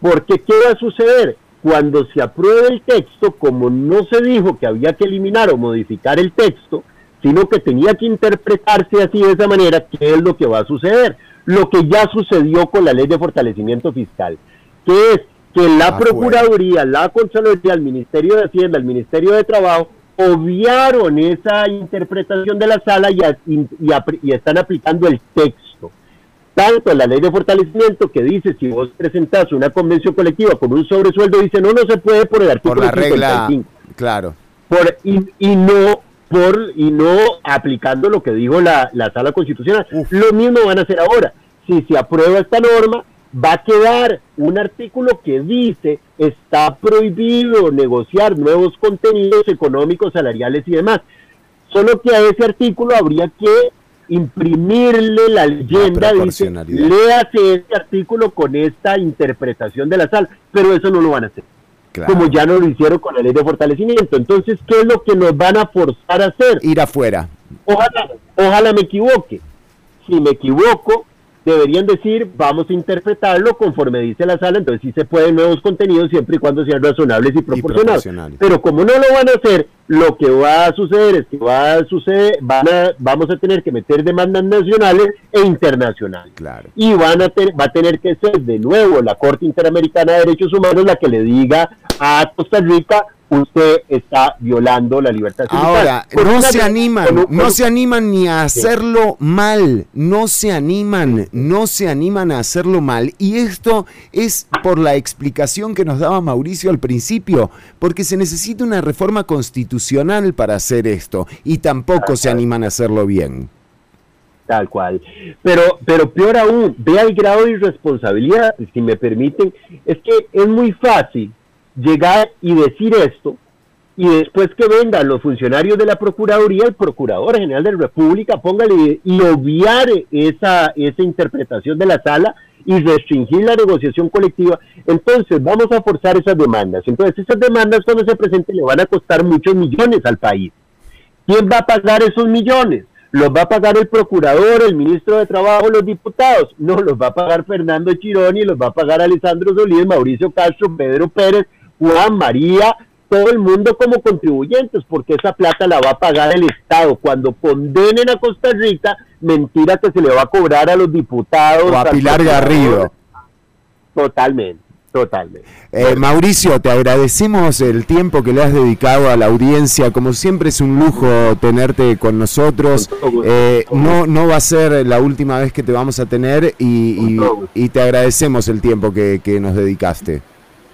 Porque ¿qué va a suceder? cuando se apruebe el texto, como no se dijo que había que eliminar o modificar el texto, sino que tenía que interpretarse así de esa manera, ¿qué es lo que va a suceder? Lo que ya sucedió con la ley de fortalecimiento fiscal, que es que la Procuraduría, la Contraloría, el Ministerio de Hacienda, el Ministerio de Trabajo, obviaron esa interpretación de la sala y, y están aplicando el texto tanto la ley de fortalecimiento que dice si vos presentás una convención colectiva con un sobresueldo, dice no, no se puede por el artículo
por la regla, claro.
Por, y, y, no por y no aplicando lo que dijo la, la sala constitucional. Lo mismo van a hacer ahora. Si se aprueba esta norma, va a quedar un artículo que dice está prohibido negociar nuevos contenidos económicos, salariales y demás. Solo que a ese artículo habría que imprimirle la leyenda, dice, léase este artículo con esta interpretación de la sala, pero eso no lo van a hacer. Como ya no lo hicieron con la ley de fortalecimiento. Entonces, ¿qué es lo que nos van a forzar a hacer?
Ir afuera.
Ojalá, ojalá me equivoque. Si me equivoco, deberían decir, vamos a interpretarlo conforme dice la sala, entonces sí se pueden nuevos contenidos siempre y cuando sean razonables y proporcionados. Pero como no lo van a hacer, lo que va a suceder es que va a suceder, van a, vamos a tener que meter demandas nacionales e internacionales.
Claro.
Y van a va a tener que ser de nuevo la Corte Interamericana de Derechos Humanos la que le diga a Costa Rica usted está violando la libertad
Ahora, no se animan, no se animan ni a hacerlo mal, no se animan, no se animan a hacerlo mal. Y esto es por la explicación que nos daba Mauricio al principio, porque se necesita una reforma constitucional para hacer esto, y tampoco se animan a hacerlo bien.
Tal cual. Pero, pero peor aún, vea el grado de irresponsabilidad, si me permiten, es que es muy fácil llegar y decir esto y después que vengan los funcionarios de la Procuraduría, el Procurador General de la República, póngale y obviar esa, esa interpretación de la sala y restringir la negociación colectiva, entonces vamos a forzar esas demandas. Entonces esas demandas cuando se presenten le van a costar muchos millones al país. ¿Quién va a pagar esos millones? ¿Los va a pagar el procurador, el ministro de Trabajo, los diputados? No, los va a pagar Fernando Chironi, los va a pagar Alessandro Solís, Mauricio Castro, Pedro Pérez, Juan, María, todo el mundo como contribuyentes, porque esa plata la va a pagar el Estado. Cuando condenen a Costa Rica, mentira que se le va a cobrar a los diputados.
O a Pilar Garrido.
Totalmente. Totalmente.
Eh, Mauricio, te agradecemos el tiempo que le has dedicado a la audiencia. Como siempre es un lujo tenerte con nosotros. Eh, no, no va a ser la última vez que te vamos a tener y, te agradecemos el tiempo que nos dedicaste.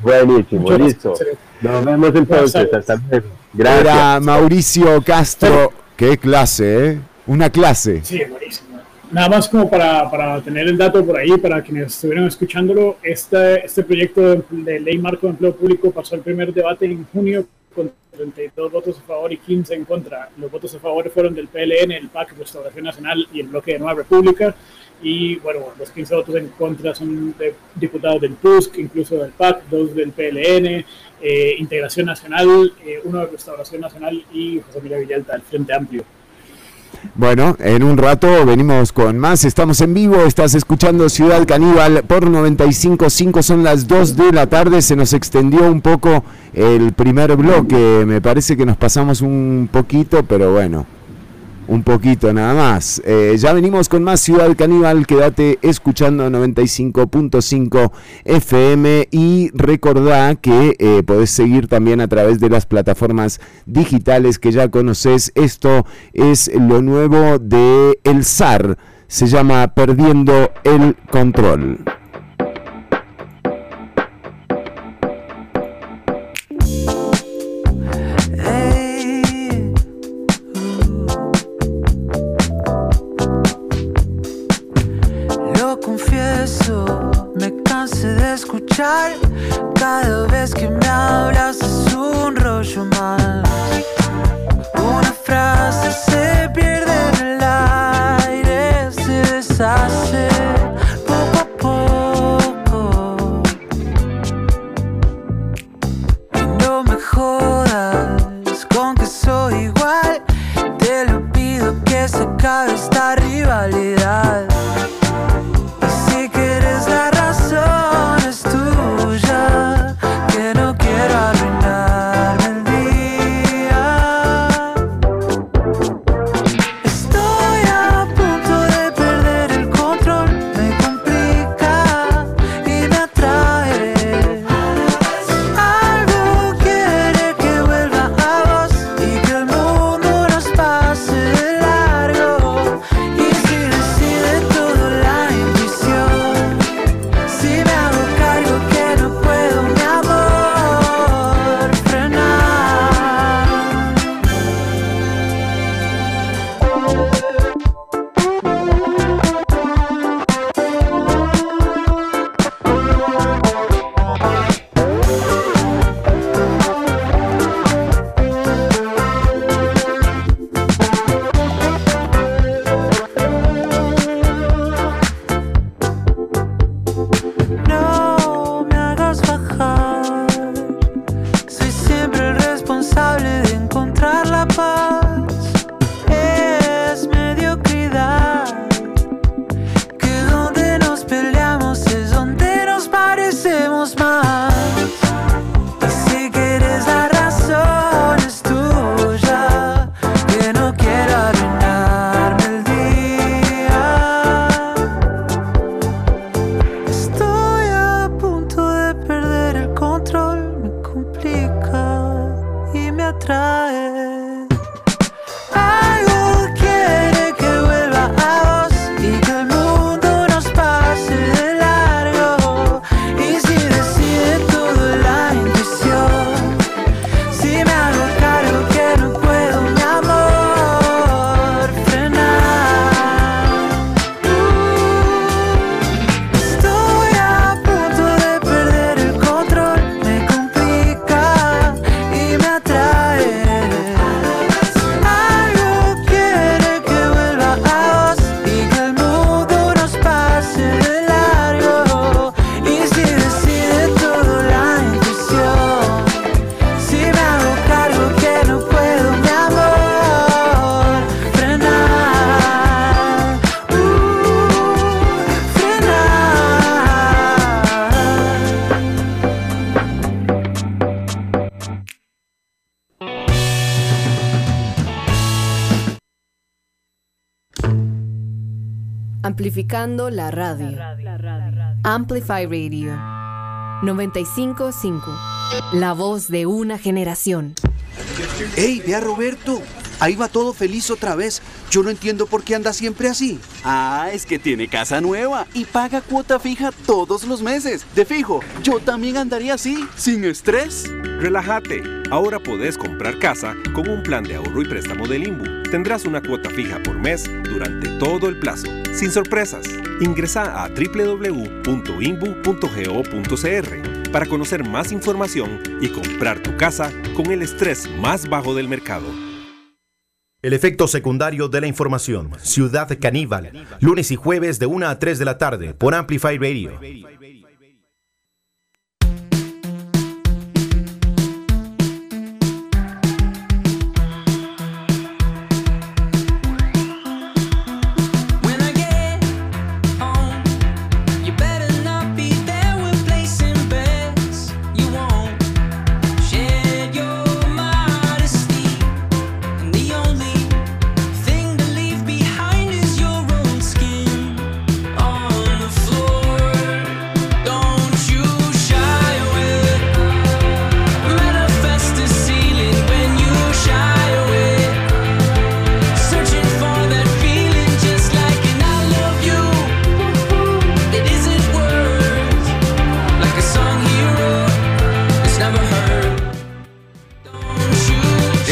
Buenísimo, listo. Nos vemos entonces. Hasta luego.
Gracias. Era Mauricio Castro. Qué clase, ¿eh? Una clase.
Sí, buenísimo. Nada más como para, para, tener el dato por ahí, para quienes estuvieron escuchándolo, este, este proyecto de ley marco de empleo público pasó el primer debate en junio con 32 votos a favor y 15 en contra. Los votos a favor fueron del PLN, el PAC, Restauración Nacional y el Bloque de Nueva República y bueno, los 15 votos en contra son de diputados del PUSC, incluso del PAC, dos del PLN, eh, Integración Nacional, eh, uno de Restauración Nacional y José Miguel Villalta del Frente Amplio.
Bueno, en un rato venimos con más. Estamos en vivo. Estás escuchando Ciudad Caníbal por 95.5. Son las 2 de la tarde. Se nos extendió un poco el primer bloque. Me parece que nos pasamos un poquito, pero bueno un poquito nada más. Eh, ya venimos con más Ciudad Caníbal, quédate escuchando 95.5 FM y recordá que eh, podés seguir también a través de las plataformas digitales que ya conoces. Esto es lo nuevo de El SAR, se llama Perdiendo el Control.
Cada
Amplificando la radio. Amplify Radio. 955. La voz de una generación.
¡Ey, ve a Roberto! Ahí va todo feliz otra vez. Yo no entiendo por qué anda siempre así.
Ah, es que tiene casa nueva y paga cuota fija todos los meses. De fijo, yo también andaría así, sin estrés.
Relájate. Ahora podés comprar casa con un plan de ahorro y préstamo del INBU. Tendrás una cuota fija por mes durante todo el plazo, sin sorpresas. Ingresa a www.inbu.go.cr para conocer más información y comprar tu casa con el estrés más bajo del mercado.
El efecto secundario de la información. Ciudad Caníbal. Lunes y jueves de 1 a 3 de la tarde por Amplify Radio.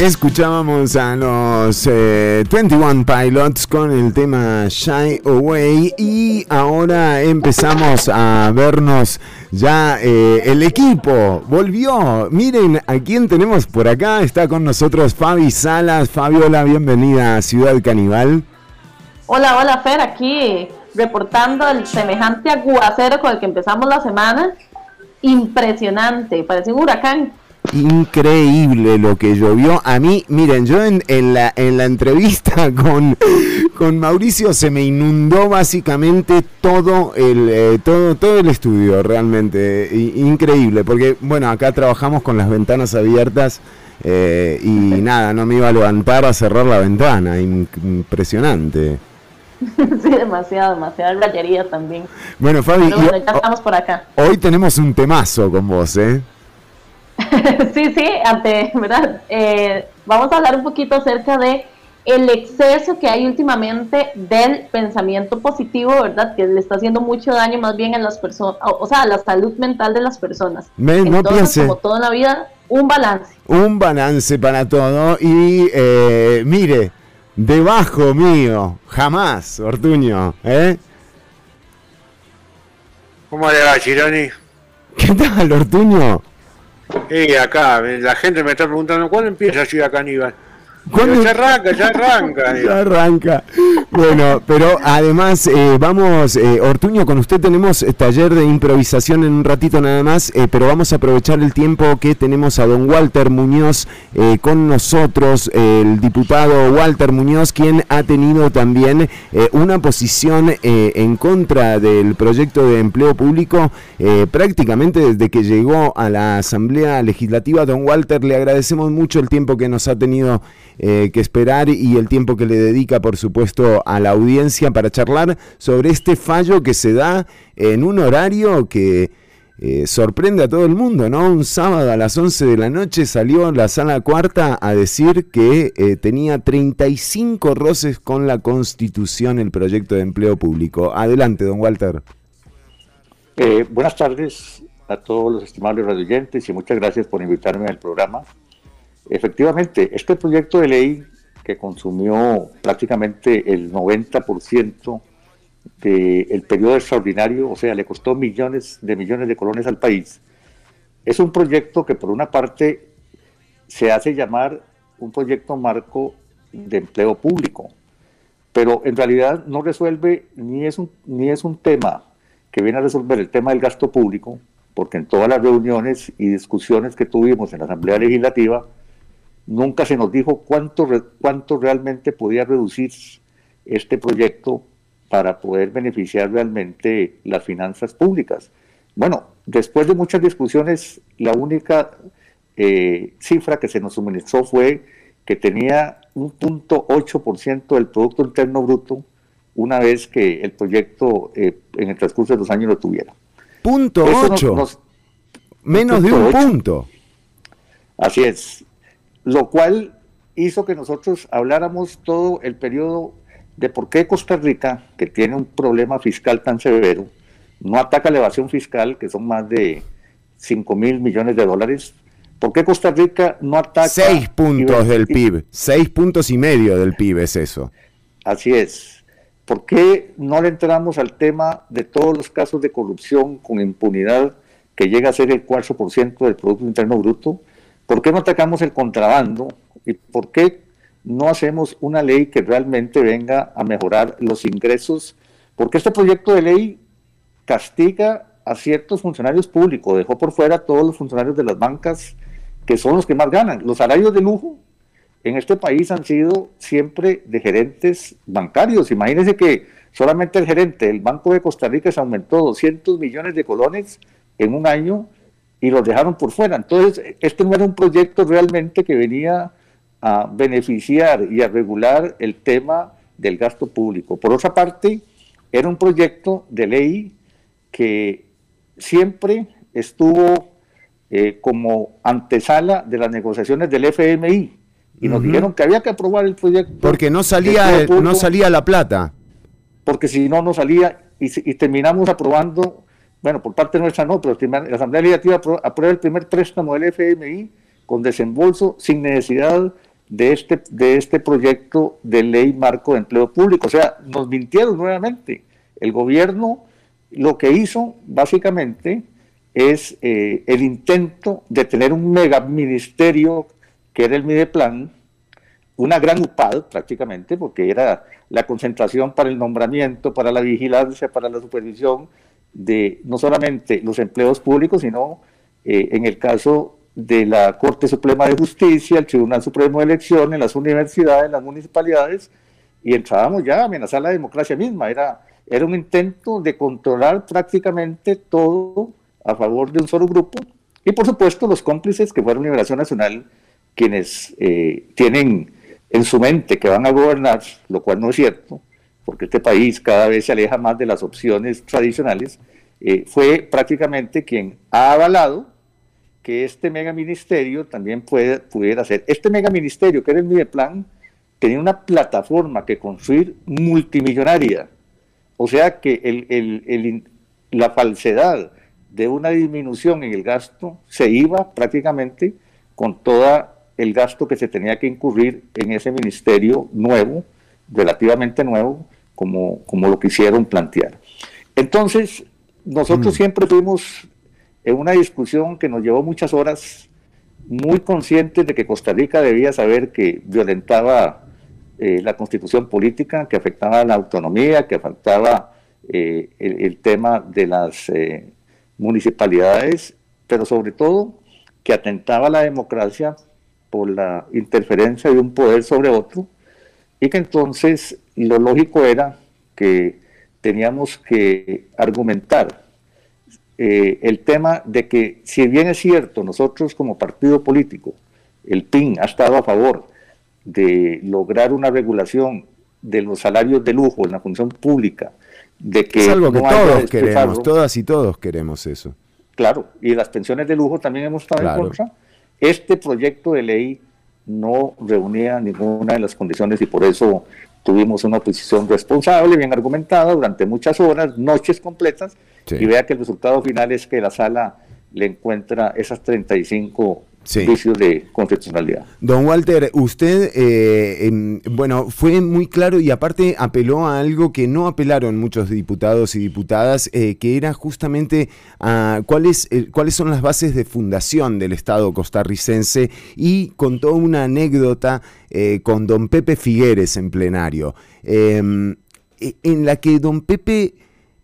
Escuchábamos a los eh, 21 Pilots con el tema Shy Away y ahora empezamos a vernos ya eh, el equipo volvió. Miren a quién tenemos por acá. Está con nosotros Fabi Salas. Fabiola, bienvenida a Ciudad Caníbal.
Hola, hola Fer, aquí reportando el semejante aguacero con el que empezamos la semana. Impresionante, parece un huracán.
Increíble lo que llovió. A mí, miren, yo en, en la, en la entrevista con, con Mauricio se me inundó básicamente todo el, eh, todo, todo el estudio, realmente. Increíble, porque bueno, acá trabajamos con las ventanas abiertas eh, y nada, no me iba a levantar a cerrar la ventana. Impresionante.
sí, demasiado, demasiada rayería también.
Bueno, Fabi,
Pero bueno,
y-
ya estamos por acá.
hoy tenemos un temazo con vos, ¿eh?
sí, sí, ante, ¿verdad? Eh, vamos a hablar un poquito acerca de el exceso que hay últimamente del pensamiento positivo, ¿verdad? Que le está haciendo mucho daño más bien a las personas, o sea, a la salud mental de las personas.
Ve, no
Entonces,
piense.
como todo en la vida, un balance.
un balance para todo y eh, mire, debajo mío, jamás, Ortuño, ¿eh?
¿Cómo le va, Chironi?
¿Qué tal, Ortuño?
Y acá, la gente me está preguntando, ¿cuándo empieza Ciudad Caníbal?
¿Cuándo-
Ya arranca, ya arranca.
Ya arranca. Bueno, pero además, eh, vamos, eh, Ortuño, con usted tenemos taller de improvisación en un ratito nada más, eh, pero vamos a aprovechar el tiempo que tenemos a don Walter Muñoz con nosotros, el diputado Walter Muñoz, quien ha tenido también una posición en contra del proyecto de empleo público prácticamente desde que llegó a la Asamblea Legislativa. Don Walter, le agradecemos mucho el tiempo que nos ha tenido eh, que esperar y el tiempo que le dedica, por supuesto, a la audiencia para charlar sobre este fallo que se da en un horario que eh, sorprende a todo el mundo, ¿no? Un sábado a las 11 de la noche salió la sala cuarta a decir que eh, tenía 35 roces con la Constitución el proyecto de empleo público. Adelante, don Walter.
Eh, buenas tardes a todos los estimables radioyentes y muchas gracias por invitarme al programa. Efectivamente, este proyecto de ley que consumió prácticamente el 90% del periodo extraordinario, o sea, le costó millones de millones de colones al país, es un proyecto que por una parte se hace llamar un proyecto marco de empleo público, pero en realidad no resuelve ni es un, ni es un tema que viene a resolver el tema del gasto público, porque en todas las reuniones y discusiones que tuvimos en la Asamblea Legislativa, nunca se nos dijo cuánto, cuánto realmente podía reducir este proyecto para poder beneficiar realmente las finanzas públicas. Bueno, después de muchas discusiones, la única eh, cifra que se nos suministró fue que tenía un punto 8% del Producto Interno Bruto una vez que el proyecto eh, en el transcurso de los años lo tuviera.
Punto
Eso nos-
8.
nos-
Menos de un
punto. Así es. Lo cual hizo que nosotros habláramos todo el periodo de por qué Costa Rica, que tiene un problema fiscal tan severo, no ataca la evasión fiscal, que son más de 5 mil millones de dólares. ¿Por qué Costa Rica no ataca...
Seis puntos
y-
del PIB. Seis puntos y medio del PIB es eso.
Así es. ¿Por qué no le entramos al tema de todos los casos de corrupción con impunidad que llega a ser el 4% del Producto Interno Bruto? ¿Por qué no atacamos el contrabando? ¿Y por qué no hacemos una ley que realmente venga a mejorar los ingresos? Porque este proyecto de ley castiga a ciertos funcionarios públicos, dejó por fuera a todos los funcionarios de las bancas que son los que más ganan. Los salarios de lujo en este país han sido siempre de gerentes bancarios. Imagínense que solamente el gerente del Banco de Costa Rica se aumentó 200 millones de colones en un año y los dejaron por fuera. Entonces, este no era un proyecto realmente que venía a beneficiar y a regular el tema del gasto público. Por otra parte, era un proyecto de ley que siempre estuvo eh, como antesala de las negociaciones del FMI y nos dijeron que había que aprobar el proyecto.
Porque no salía, el- no salía la plata.
porque si no, no salía y terminamos aprobando, bueno, por parte nuestra no, pero la Asamblea Legislativa aprueba el primer préstamo del FMI con desembolso sin necesidad de este, de este proyecto de ley marco de empleo público. O sea, nos mintieron nuevamente. El gobierno lo que hizo básicamente es eh, el intento de tener un mega ministerio que era el Mideplan, una gran UPAD prácticamente, porque era la concentración para el nombramiento, para la vigilancia, para la supervisión de no solamente los empleos públicos, sino eh, en el caso de la Corte Suprema de Justicia, el Tribunal Supremo de Elecciones, las universidades, las municipalidades, y entrábamos ya a amenazar la democracia misma. Era, era un intento de controlar prácticamente todo a favor de un solo grupo, y por supuesto los cómplices que fueron Liberación Nacional, quienes eh, tienen en su mente que van a gobernar, lo cual no es cierto, porque este país cada vez se aleja más de las opciones tradicionales, eh, fue prácticamente quien ha avalado que este mega ministerio también puede, pudiera ser. Este mega ministerio, que era el Mideplan, tenía una plataforma que construir multimillonaria. O sea que la falsedad de una disminución en el gasto se iba prácticamente con todo el gasto que se tenía que incurrir en ese ministerio nuevo, relativamente nuevo, como, como lo quisieron plantear. Entonces, nosotros siempre fuimos en una discusión que nos llevó muchas horas, muy conscientes de que Costa Rica debía saber que violentaba eh, la constitución política, que afectaba la autonomía, que afectaba eh, el, el tema de las eh, municipalidades, pero sobre todo que atentaba a la democracia por la interferencia de un poder sobre otro, y que entonces lo lógico era que teníamos que argumentar eh, el tema de que si bien es cierto, nosotros como partido político, el PIN ha estado a favor de lograr una regulación de los salarios de lujo en la función pública, de que
es algo que
no
todos
despilfarro,
queremos, todas y todos queremos eso.
claro, y las pensiones de lujo también hemos estado
Claro.
en contra. Este proyecto de ley no reunía ninguna de las condiciones y por eso tuvimos una oposición responsable, bien argumentada, durante muchas horas, noches completas,
Sí.
y vea que el resultado final es que la sala le encuentra esas 35
Sí.
vicios de constitucionalidad.
Don Walter, usted, eh, bueno, fue muy claro y aparte apeló a algo que no apelaron muchos diputados y diputadas, eh, que era justamente a cuáles, eh, cuáles son las bases de fundación del Estado costarricense y contó una anécdota con don Pepe Figueres en plenario, em, e- en la que don Pepe...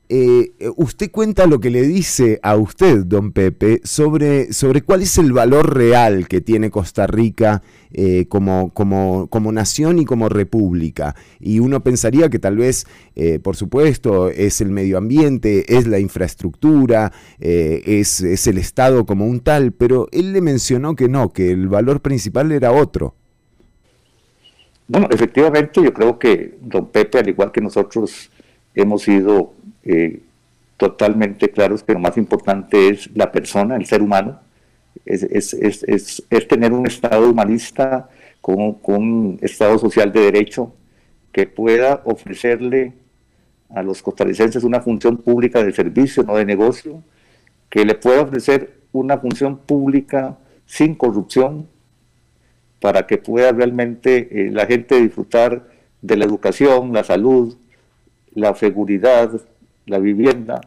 Eh, usted cuenta lo que le dice a usted, don Pepe, sobre, sobre cuál es el valor real que tiene Costa Rica eh, como, como, como nación y como república. Y uno pensaría que tal vez, eh, por supuesto, es el medio ambiente, es la infraestructura, eh, es, es el Estado como un tal, pero él le mencionó que no, que el valor principal era otro.
Bueno, efectivamente, yo creo que don Pepe, al igual que nosotros, hemos sido eh, totalmente claros que lo más importante es la persona, el ser humano, es, tener un Estado humanista con, con un Estado social de derecho que pueda ofrecerle a los costarricenses una función pública de servicio, no de negocio, que le pueda ofrecer una función pública sin corrupción, para que pueda realmente eh, la gente disfrutar de la educación, la salud, la seguridad, la vivienda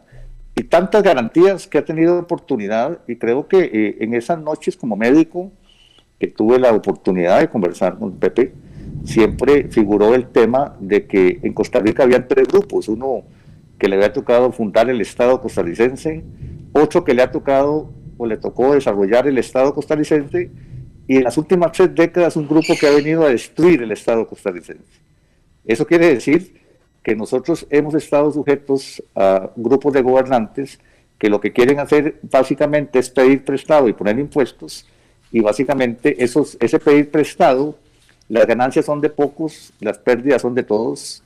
y tantas garantías que ha tenido oportunidad y creo que eh, en esas noches como médico que tuve la oportunidad de conversar con Pepe, siempre figuró el tema de que en Costa Rica había tres grupos, uno que le había tocado fundar el Estado costarricense, otro que le ha tocado o le tocó desarrollar el Estado costarricense y en las últimas tres décadas un grupo que ha venido a destruir el Estado costarricense. Eso quiere decir que nosotros hemos estado sujetos a grupos de gobernantes que lo que quieren hacer básicamente es pedir prestado y poner impuestos y básicamente esos, ese pedir prestado, las ganancias son de pocos, las pérdidas son de todos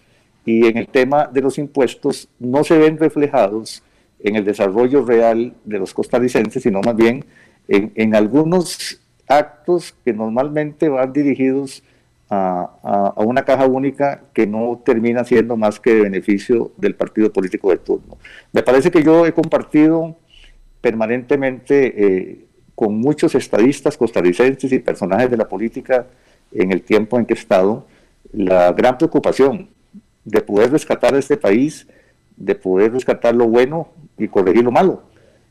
y en el tema de los impuestos no se ven reflejados en el desarrollo real de los costarricenses, sino más bien en, en algunos actos que normalmente van dirigidos a, una caja única que no termina siendo más que de beneficio del partido político de turno. Me parece que yo he compartido permanentemente eh, con muchos estadistas costarricenses y personajes de la política en el tiempo en que he estado la gran preocupación de poder rescatar a este país, de poder rescatar lo bueno y corregir lo malo.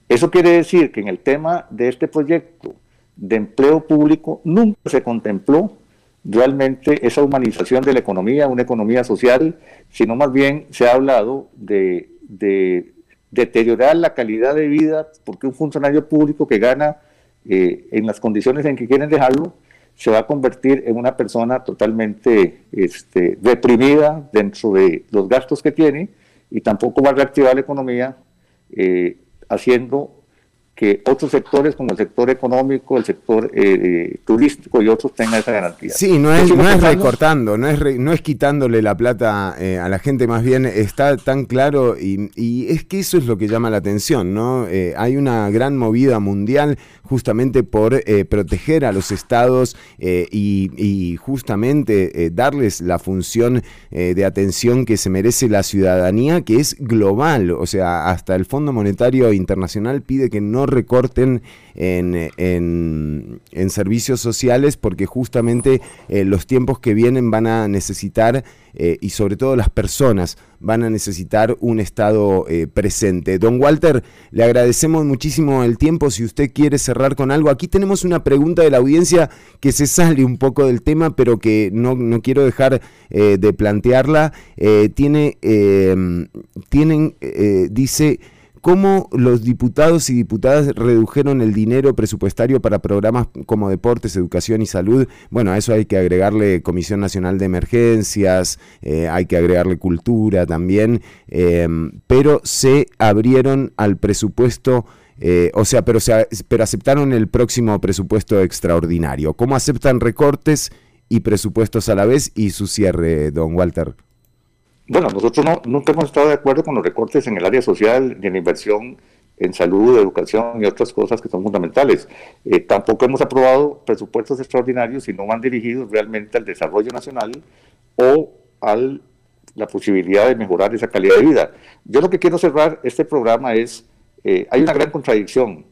Eso quiere decir que en el tema de este proyecto de empleo público nunca se contempló realmente esa humanización de la economía, una economía social, sino más bien se ha hablado de, de deteriorar la calidad de vida porque un funcionario público que gana eh, en las condiciones en que quieren dejarlo se va a convertir en una persona totalmente este, reprimida dentro de los gastos que tiene y tampoco va a reactivar la economía eh, haciendo que otros sectores como el sector económico, el sector eh, eh, turístico y otros tengan esa garantía.
Sí, no es, no es recortando, no es, re- no es quitándole la plata eh, a la gente, más bien está tan claro y, y es que eso es lo que llama la atención, ¿no? Eh, hay una gran movida mundial justamente por eh, proteger a los estados eh, y, justamente eh, darles la función de atención que se merece la ciudadanía, que es global, o sea, hasta el Fondo Monetario Internacional pide que no recorten en, en- en servicios sociales porque justamente los tiempos que vienen van a necesitar eh, y sobre todo las personas van a necesitar un estado eh, presente. Don Walter, le agradecemos muchísimo el tiempo. Si usted quiere cerrar con algo, aquí tenemos una pregunta de la audiencia que se sale un poco del tema, pero que no, no quiero dejar eh, de plantearla. Tiene, tienen, dice... ¿Cómo los diputados y diputadas redujeron el dinero presupuestario para programas como deportes, educación y salud? Bueno, a eso hay que agregarle Comisión Nacional de Emergencias, eh, hay que agregarle cultura también, eh, pero se abrieron al presupuesto, eh, o sea, pero, se, pero aceptaron el próximo presupuesto extraordinario. ¿Cómo aceptan recortes y presupuestos a la vez y su cierre, don Walter?
Bueno, nosotros no, nunca hemos estado de acuerdo con los recortes en el área social ni en la inversión en salud, educación y otras cosas que son fundamentales. Eh, tampoco hemos aprobado presupuestos extraordinarios si no van dirigidos realmente al desarrollo nacional o a la posibilidad de mejorar esa calidad de vida. Yo lo que quiero cerrar este programa es, eh, hay una gran contradicción.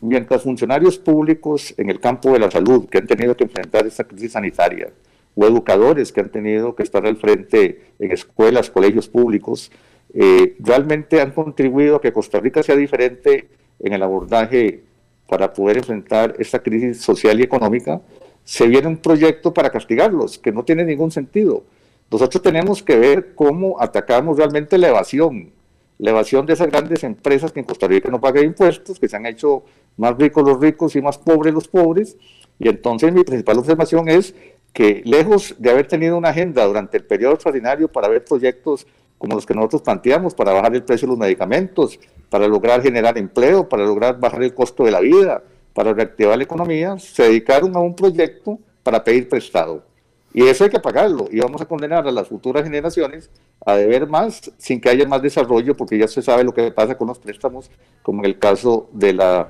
Mientras funcionarios públicos en el campo de la salud que han tenido que enfrentar esta crisis sanitaria, o educadores que han tenido que estar al frente en escuelas, colegios públicos, eh, realmente han contribuido a que Costa Rica sea diferente en el abordaje para poder enfrentar esta crisis social y económica, se viene un proyecto para castigarlos, que no tiene ningún sentido. Nosotros tenemos que ver cómo atacamos realmente la evasión, la evasión de esas grandes empresas que en Costa Rica no pagan impuestos, que se han hecho más ricos los ricos y más pobres los pobres. Y entonces mi principal observación es que lejos de haber tenido una agenda durante el periodo extraordinario para ver proyectos como los que nosotros planteamos, para bajar el precio de los medicamentos, para lograr generar empleo, para lograr bajar el costo de la vida, para reactivar la economía, se dedicaron a un proyecto para pedir prestado. Y eso hay que pagarlo y vamos a condenar a las futuras generaciones a deber más sin que haya más desarrollo, porque ya se sabe lo que pasa con los préstamos, como en el caso de la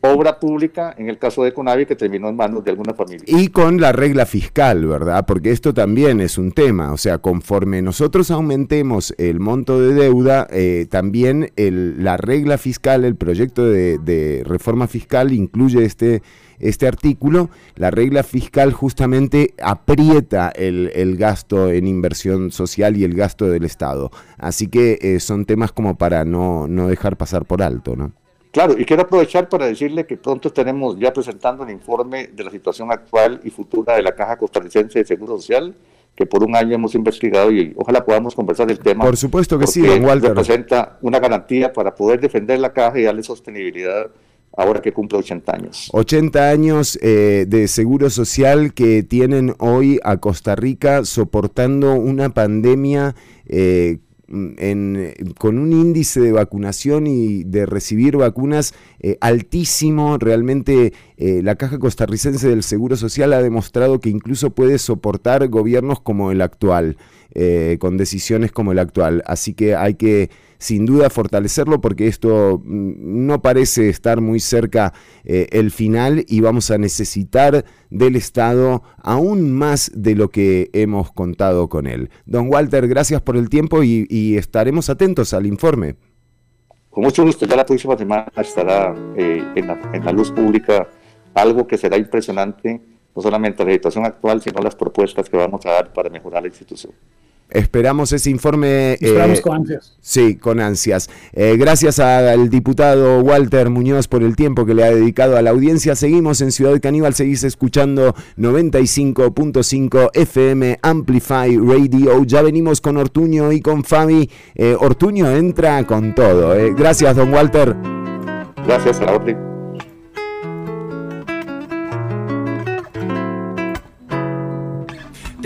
obra pública, en el caso de Conavi, que terminó en manos de alguna familia.
Y con la regla fiscal, ¿verdad? Porque esto también es un tema. O sea, conforme nosotros aumentemos el monto de deuda, eh, también la regla fiscal, el proyecto de, de reforma fiscal incluye este este artículo, la regla fiscal justamente aprieta el, el, gasto en inversión social y el gasto del Estado. Así que eh, son temas como para no, no dejar pasar por alto, ¿no?
Claro, y quiero aprovechar para decirle que pronto estaremos ya presentando un informe de la situación actual y futura de la Caja Costarricense de Seguro Social, que por un año hemos investigado y ojalá podamos conversar del tema.
Por supuesto que sí, don Walter.
Representa una garantía para poder defender la caja y darle sostenibilidad ahora que cumple 80 años.
80 años eh, de seguro social que tienen hoy a Costa Rica soportando una pandemia eh, en, con un índice de vacunación y de recibir vacunas eh, altísimo. Realmente eh, la Caja Costarricense del Seguro Social ha demostrado que incluso puede soportar gobiernos como el actual, eh, con decisiones como el actual. Así que hay que sin duda fortalecerlo porque esto mm, no parece estar muy cerca eh, el final y vamos a necesitar del Estado aún más de lo que hemos contado con él. Don Walter, gracias por el tiempo y, estaremos atentos al informe.
Con mucho gusto, ya la próxima semana estará eh, en, en la luz pública algo que será impresionante, no solamente la situación actual, sino las propuestas que vamos a dar para mejorar la institución.
Esperamos ese informe.
Esperamos eh, con ansias.
Sí, con ansias. Eh, gracias al diputado Walter Muñoz por el tiempo que le ha dedicado a la audiencia. Seguimos en Ciudad Caníbal, seguís escuchando 95.5 FM Amplify Radio. Ya venimos con Ortuño y con Fabi. Eh, Ortuño entra con todo. Gracias, don Walter.
Gracias, a la orden.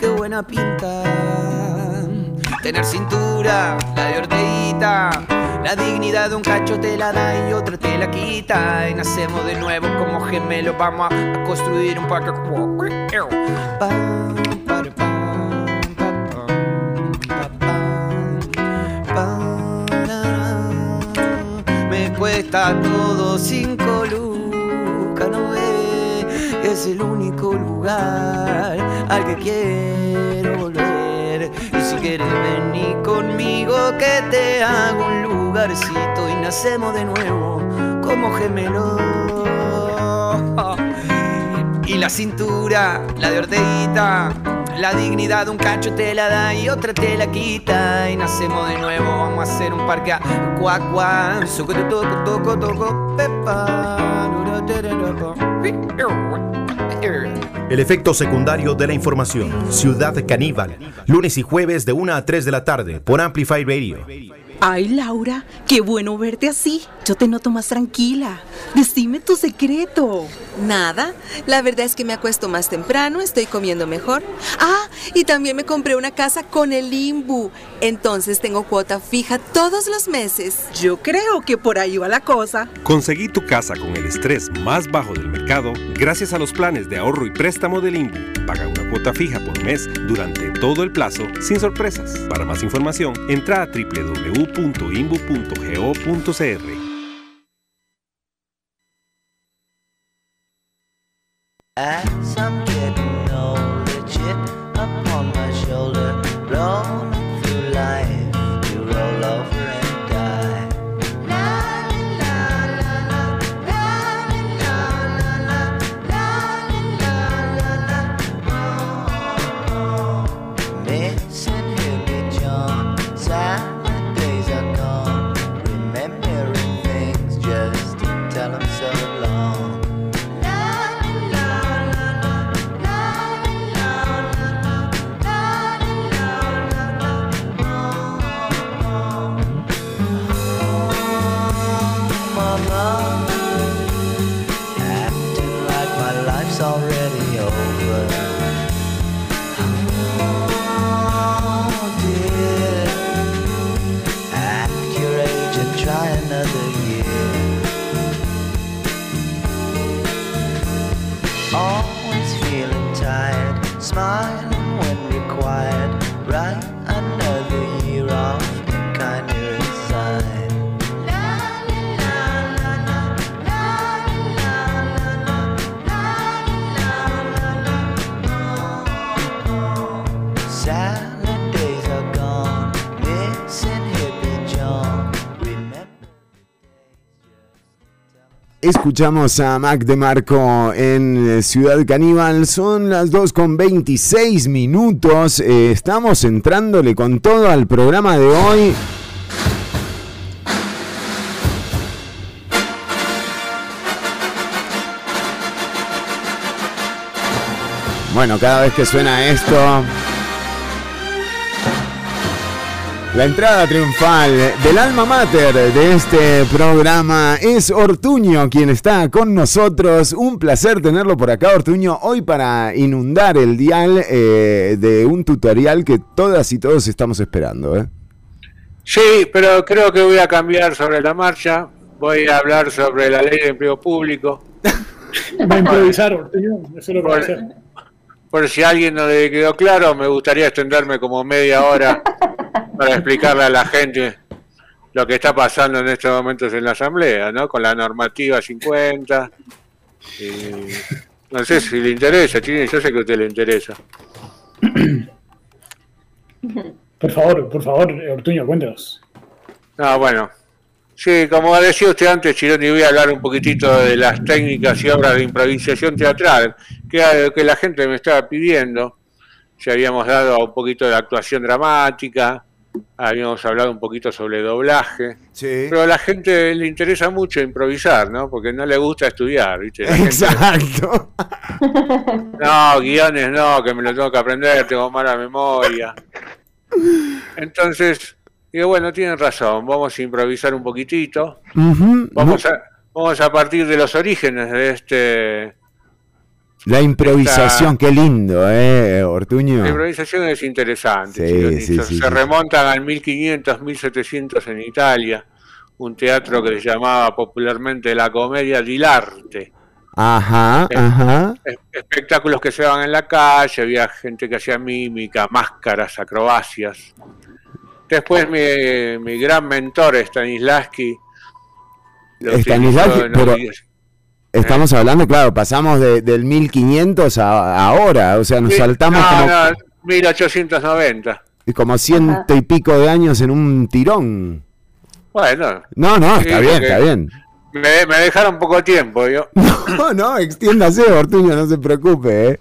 Qué buena pinta. Tener cintura, la de orteguita. La dignidad de un cacho te la da y otra te la quita. Y nacemos de nuevo como gemelos. Vamos a, construir un parque. Me cuesta todo no ve. Es el único lugar al que quiero volver. Y si quieres venir conmigo, que te hago un lugarcito y nacemos de nuevo como gemelos. Y la cintura, la de orteguita. La dignidad un cacho te la da y otra te la quita. Y nacemos de nuevo, vamos a hacer un parque a cuac cuac. Suco, toco, toco, toco, pepa.
El efecto secundario de la información. Ciudad Caníbal. Lunes y jueves de 1 a 3 de la tarde por Amplify Radio.
Ay, Laura, qué bueno verte así. Yo te noto más tranquila. Decime tu secreto.
Nada, la verdad es que me acuesto más temprano, estoy comiendo mejor. Ah, y también me compré una casa con el Imbu. Entonces tengo cuota fija todos los meses.
Yo creo que por ahí va la cosa.
Conseguí tu casa con el estrés más bajo del mercado gracias a los planes de ahorro y préstamo del INBU. Paga una cuota fija por mes durante todo el plazo sin sorpresas. Para más información, entra a www.imbu.go.cr.
As I'm getting older, chip upon my shoulder, blown
Escuchamos a Mac de Marco en eh, Ciudad Caníbal. Son las 2 con 26 minutos. Eh, estamos entrándole con todo al programa de hoy. Bueno, cada vez que suena esto, La entrada triunfal del alma mater de este programa es Ortuño, quien está con nosotros. Un placer tenerlo por acá, Ortuño, hoy para inundar el dial eh, de un tutorial que todas y todos estamos esperando. ¿eh?
Sí, pero creo que voy a cambiar sobre la marcha. Voy a hablar sobre la ley de empleo público.
Va a improvisar, Ortuño. Eso es lo que va a
Por,
hacer.
por si a alguien no le quedó claro, me gustaría extenderme como media hora para explicarle a la gente lo que está pasando en estos momentos en la Asamblea, ¿no? Con la normativa 50. Y no sé si le interesa, Chini, yo sé que a usted le interesa.
Por favor, por favor, Ortuño, cuéntanos.
Ah, bueno. Sí, como decía usted antes, Chironi, voy a hablar un poquitito de las técnicas y obras de improvisación teatral, que era lo que la gente me estaba pidiendo. Ya habíamos dado un poquito de actuación dramática, habíamos hablado un poquito sobre doblaje, pero a la gente le interesa mucho improvisar, ¿no? Porque no le gusta estudiar, ¿viste? La gente-
Exacto.
no, guiones no, que me lo tengo que aprender, tengo mala memoria. Entonces, digo, bueno, tienen razón, vamos a improvisar un poquitito. Vamos a, vamos a partir de los orígenes de este
La improvisación, qué lindo, ¿eh, Ortuño?
La improvisación es interesante.
Sí, sí,
se
sí,
se remontan al 1500, 1700 en Italia, un teatro que se llamaba popularmente la comedia dell'arte.
Ajá, ajá.
Es- Espectáculos que se daban en la calle, había gente que hacía mímica, máscaras, acrobacias. Después mi, mi gran mentor, Stanislavski,
Stanislavski, pero-. Estamos hablando, claro, pasamos de- del 1500 a ahora, o sea, nos saltamos
no,
como,
no, 1890.
como ciento y pico de años en un tirón.
Bueno.
No, no, está
Sí,
bien, está bien.
Me, me dejaron poco tiempo, yo.
No, no, extiéndase, Ortuño, no se preocupe, ¿eh?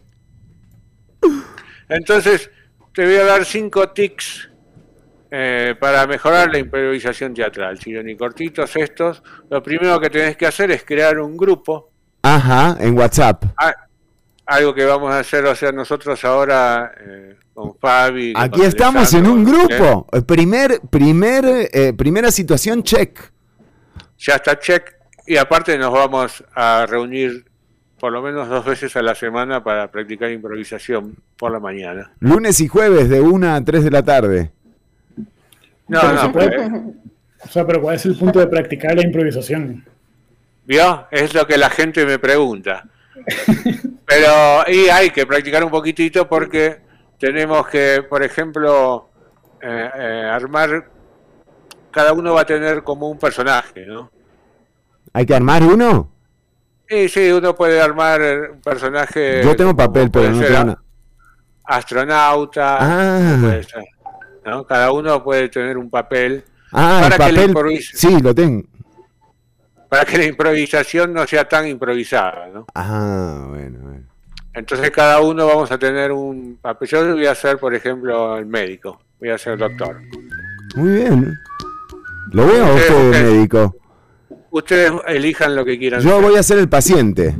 Entonces, te voy a dar cinco tics eh, para mejorar la improvisación teatral. Chironi, cortitos estos. Lo primero que tenés que hacer es crear un grupo.
Ajá, en WhatsApp.
Ah, algo que vamos a hacer, o sea, nosotros ahora eh, con Fabi. con
Aquí estamos en un
¿eh?
grupo. Primer, primer, eh, primera situación, check.
Ya está check. Y aparte nos vamos a reunir por lo menos dos veces a la semana para practicar improvisación por la mañana.
Lunes y jueves de 1 a 3 de la tarde.
No,
Pero
no,
se puede- O sea, pero ¿cuál es el punto de practicar la improvisación?
¿Vio? Es lo que la gente me pregunta. Pero y hay que practicar un poquitito porque tenemos que, por ejemplo, eh, eh, armar, cada uno va a tener como un personaje, ¿no?
¿Hay que armar uno?
Y sí, uno puede armar un personaje.
Yo tengo papel, pero no tengo nada.
astronauta,
Ah.
puede ser, ¿no? Cada uno puede tener un papel
Ah,
para, que la
papel.
improvis-
Sí, lo tengo.
para que la improvisación no sea tan improvisada, ¿no?
Ah, bueno, bueno.
Entonces cada uno vamos a tener un papel. Yo voy a ser, por ejemplo, el médico, voy a ser doctor.
Muy bien. ¿Lo veo a usted,
ustedes-
médico?
Ustedes elijan lo que quieran.
Yo voy a ser el paciente.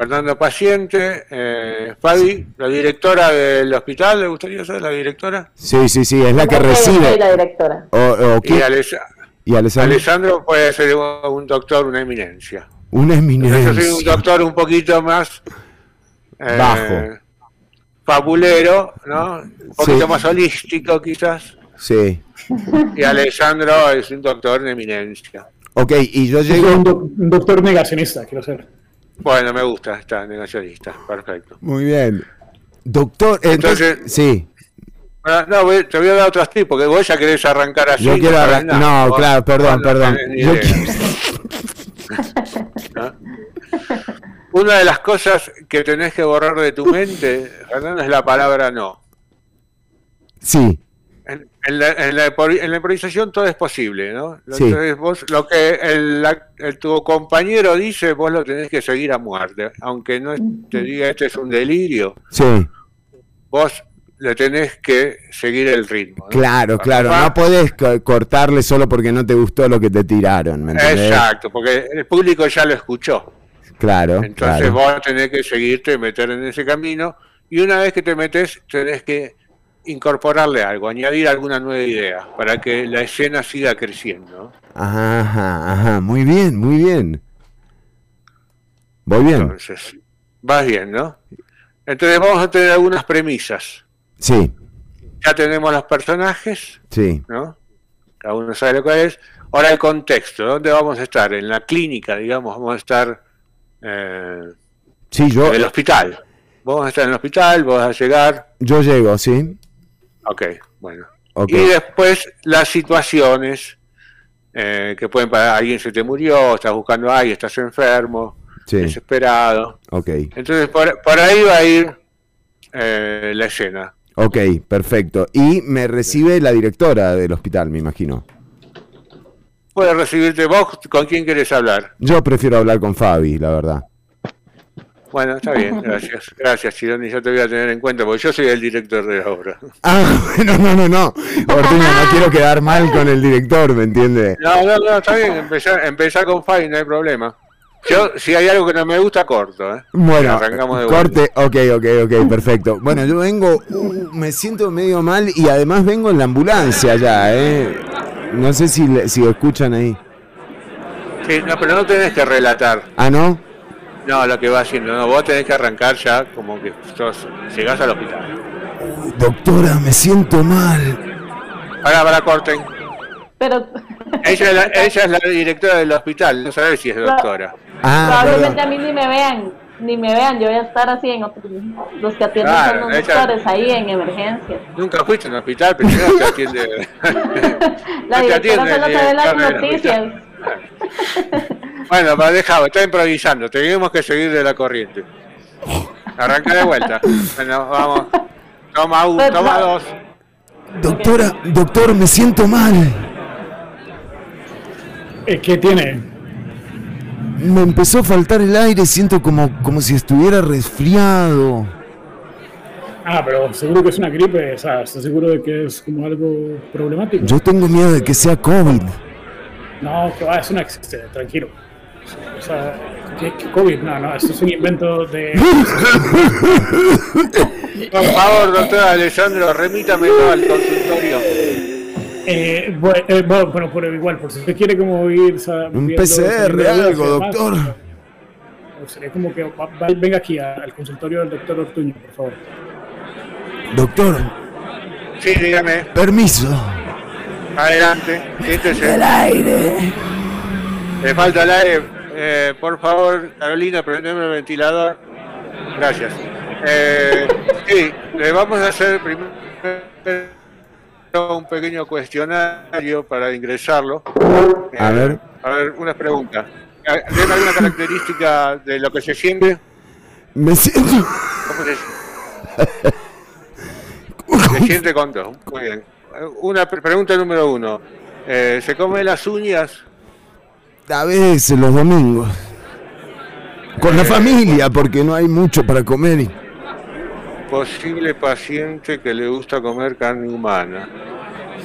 Fernando Paciente, eh, Fabi, la directora del hospital, ¿le gustaría ser la directora?
Sí, sí, sí, es la que recibe.
la directora.
O, o
Y,
¿qué?
Aless-
y Alessandro.
Alessandro puede ser un, doctor, una eminencia.
Una
Entonces, yo soy un
eminencia.
doctor un poquito más eh,
Bajo.
fabulero, ¿no? Un poquito
Sí.
más holístico quizás.
Sí.
Y Alessandro es un doctor en eminencia.
Ok, y yo
Yo soy
llego.
un, doc- un doctor negacionista, quiero ser.
Bueno, me gusta, está negacionista, perfecto.
Muy bien. Doctor, entonces. sí.
Bueno, no, te voy a dar otros tips, porque vos ya querés arrancar así.
Yo quiero
sabés
arran-
nada.
No, claro, perdón,
no
perdón. Yo quiero-
¿No? Una de las cosas que tenés que borrar de tu mente, Fernando, es la palabra no.
Sí.
En, la, en la en la improvisación todo es posible, ¿no?
Sí.
Entonces vos, lo que el, la- el- tu compañero dice, vos lo tenés que seguir a muerte. Aunque no te diga este es un delirio,
Sí.
vos le tenés que seguir el ritmo. ¿no?
Claro, claro. No podés co- cortarle solo porque no te gustó lo que te tiraron, ¿me entendés?
Exacto, porque el público ya lo escuchó.
Claro,
Entonces
claro.
vos tenés que seguirte, meter en ese camino, y una vez que te metes, tenés que incorporarle algo, añadir alguna nueva idea, para que la escena siga creciendo.
Ajá, ajá, ajá. Muy bien, muy bien. Voy bien.
Entonces, vas bien, ¿no? Entonces vamos a tener algunas premisas.
Sí,
Ya tenemos los personajes,
sí.
¿no? Cada uno sabe lo que es. Ahora el contexto, ¿dónde vamos a estar? En la clínica, digamos, vamos a estar eh,
Sí, yo,
en el hospital. Vamos a estar en el hospital, vos vas a llegar.
yo llego, sí.
Ok, bueno. Y después las situaciones eh, que pueden pasar. Alguien se te murió, estás buscando a alguien, estás enfermo,
Sí.
desesperado.
Ok.
Entonces, por, por ahí va a ir eh, la escena.
Ok, perfecto. Y me recibe la directora del hospital, me imagino.
Puedes recibirte vos, ¿con quién querés hablar?
Yo prefiero hablar con Fabi, la verdad.
Bueno, está bien, gracias. Gracias, Chironi, yo te voy a tener en cuenta, porque yo soy el director de la obra.
Ah, bueno, no, no, no. Ortuño, no quiero quedar mal con el director, ¿me entiende?
No, no, no, está bien, empezar, empezar con Fabi, no hay problema. Yo, si hay algo que no me gusta, corto, ¿eh?
Bueno,
arrancamos de vuelta.
corte, ok, ok, ok, perfecto. Bueno, yo vengo, uh, me siento medio mal y además vengo en la ambulancia ya, ¿eh? No sé si, si escuchan ahí.
Sí, no, pero no tenés que relatar.
Ah, ¿no?
No, lo que va haciendo, no, vos tenés que arrancar ya como que sos, llegás al hospital.
Doctora, me siento mal.
Ahora, para corten.
Pero
Ella es, la, ella es la directora del hospital, no sabés si es doctora.
Ah,
probablemente a mí ni me vean, ni me vean, yo voy a estar así en otro, los que atienden
Claro,
son los
ella-
doctores ahí en emergencia.
Nunca fuiste a un hospital, pero no te atiende.
La
no te
directora
atiende
solo te ve las noticias.
Bueno, para dejado, está improvisando, tenemos que seguir de la corriente. Arranca de vuelta. Bueno, vamos. Toma uno, toma dos.
Doctora, doctor, me siento mal.
Eh, ¿Qué tiene?
Me empezó a faltar el aire, siento como, como si estuviera resfriado.
Ah, pero seguro que es una gripe, o sea, ¿estás seguro de que es como algo problemático?
Yo tengo miedo de que sea COVID.
No, que va, es una... este, tranquilo. O sea, ¿qué, qué COVID? No, no, esto es un invento de...
Por favor, doctor Alessandro, remítamelo al consultorio.
Eh, bu- eh, bu- bueno, pero igual, por si usted quiere como ir... sa-
Un
viendo-
PCR, algo,
demás,
doctor.
o Sería como que va- va- venga aquí a- al consultorio del doctor Ortuño, por favor.
Doctor,
Sí, dígame.
permiso.
Adelante, siéntese.
El aire.
Le falta el aire. Eh, por favor, Carolina, prendeme el ventilador. Gracias. Eh, sí, le vamos a hacer primero un pequeño cuestionario para ingresarlo.
A ver.
A ver, unas preguntas. Eh, ¿Tiene alguna característica de lo que se siente?
Me siento.
¿Cómo se, se siente con todo? Muy bien. Eh, Una pre- pregunta número uno. Eh, ¿Se come las uñas?
A veces los domingos. Con la familia, porque no hay mucho para comer. y-
Posible paciente que le gusta comer carne humana.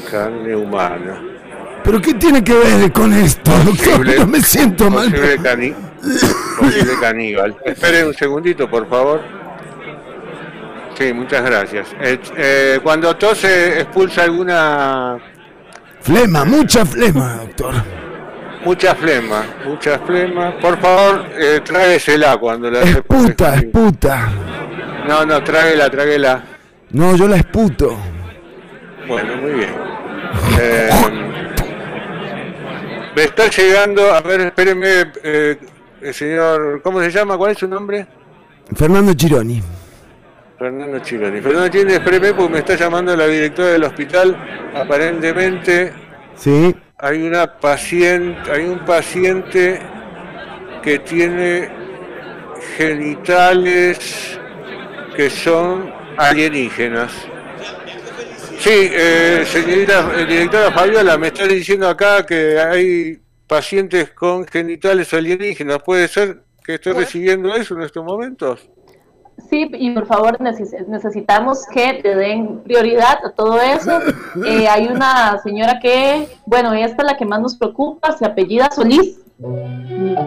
Carne humana.
¿Pero qué tiene que ver con esto, doctor? No me siento mal.
Posible, cani- posible caníbal. Espere un segundito, por favor. Sí, muchas gracias. Eh, eh, cuando tose, expulsa alguna.
Flema, mucha flema, doctor.
Mucha flema, mucha flema. Por favor, eh, tráguesela cuando la hace.
Puta, es puta.
No, no, tráguela, tráguela.
No, yo la esputo.
Bueno, muy bien. Eh, me está llegando, a ver, espéreme, eh, señor, ¿cómo se llama? ¿Cuál es su nombre?
Fernando Chironi.
Fernando Chironi. Fernando Chironi, espéreme porque me está llamando la directora del hospital. Aparentemente
Sí.
hay una paciente, hay un paciente que tiene genitales que son alienígenas. Sí, eh, señorita eh, directora Fabiola, me está diciendo acá que hay pacientes con genitales alienígenas. ¿Puede ser que esté recibiendo eso en estos momentos?
Sí, y por favor neces- necesitamos que le den prioridad a todo eso. Eh, hay una señora que, bueno, esta es la que más nos preocupa, se apellida Solís.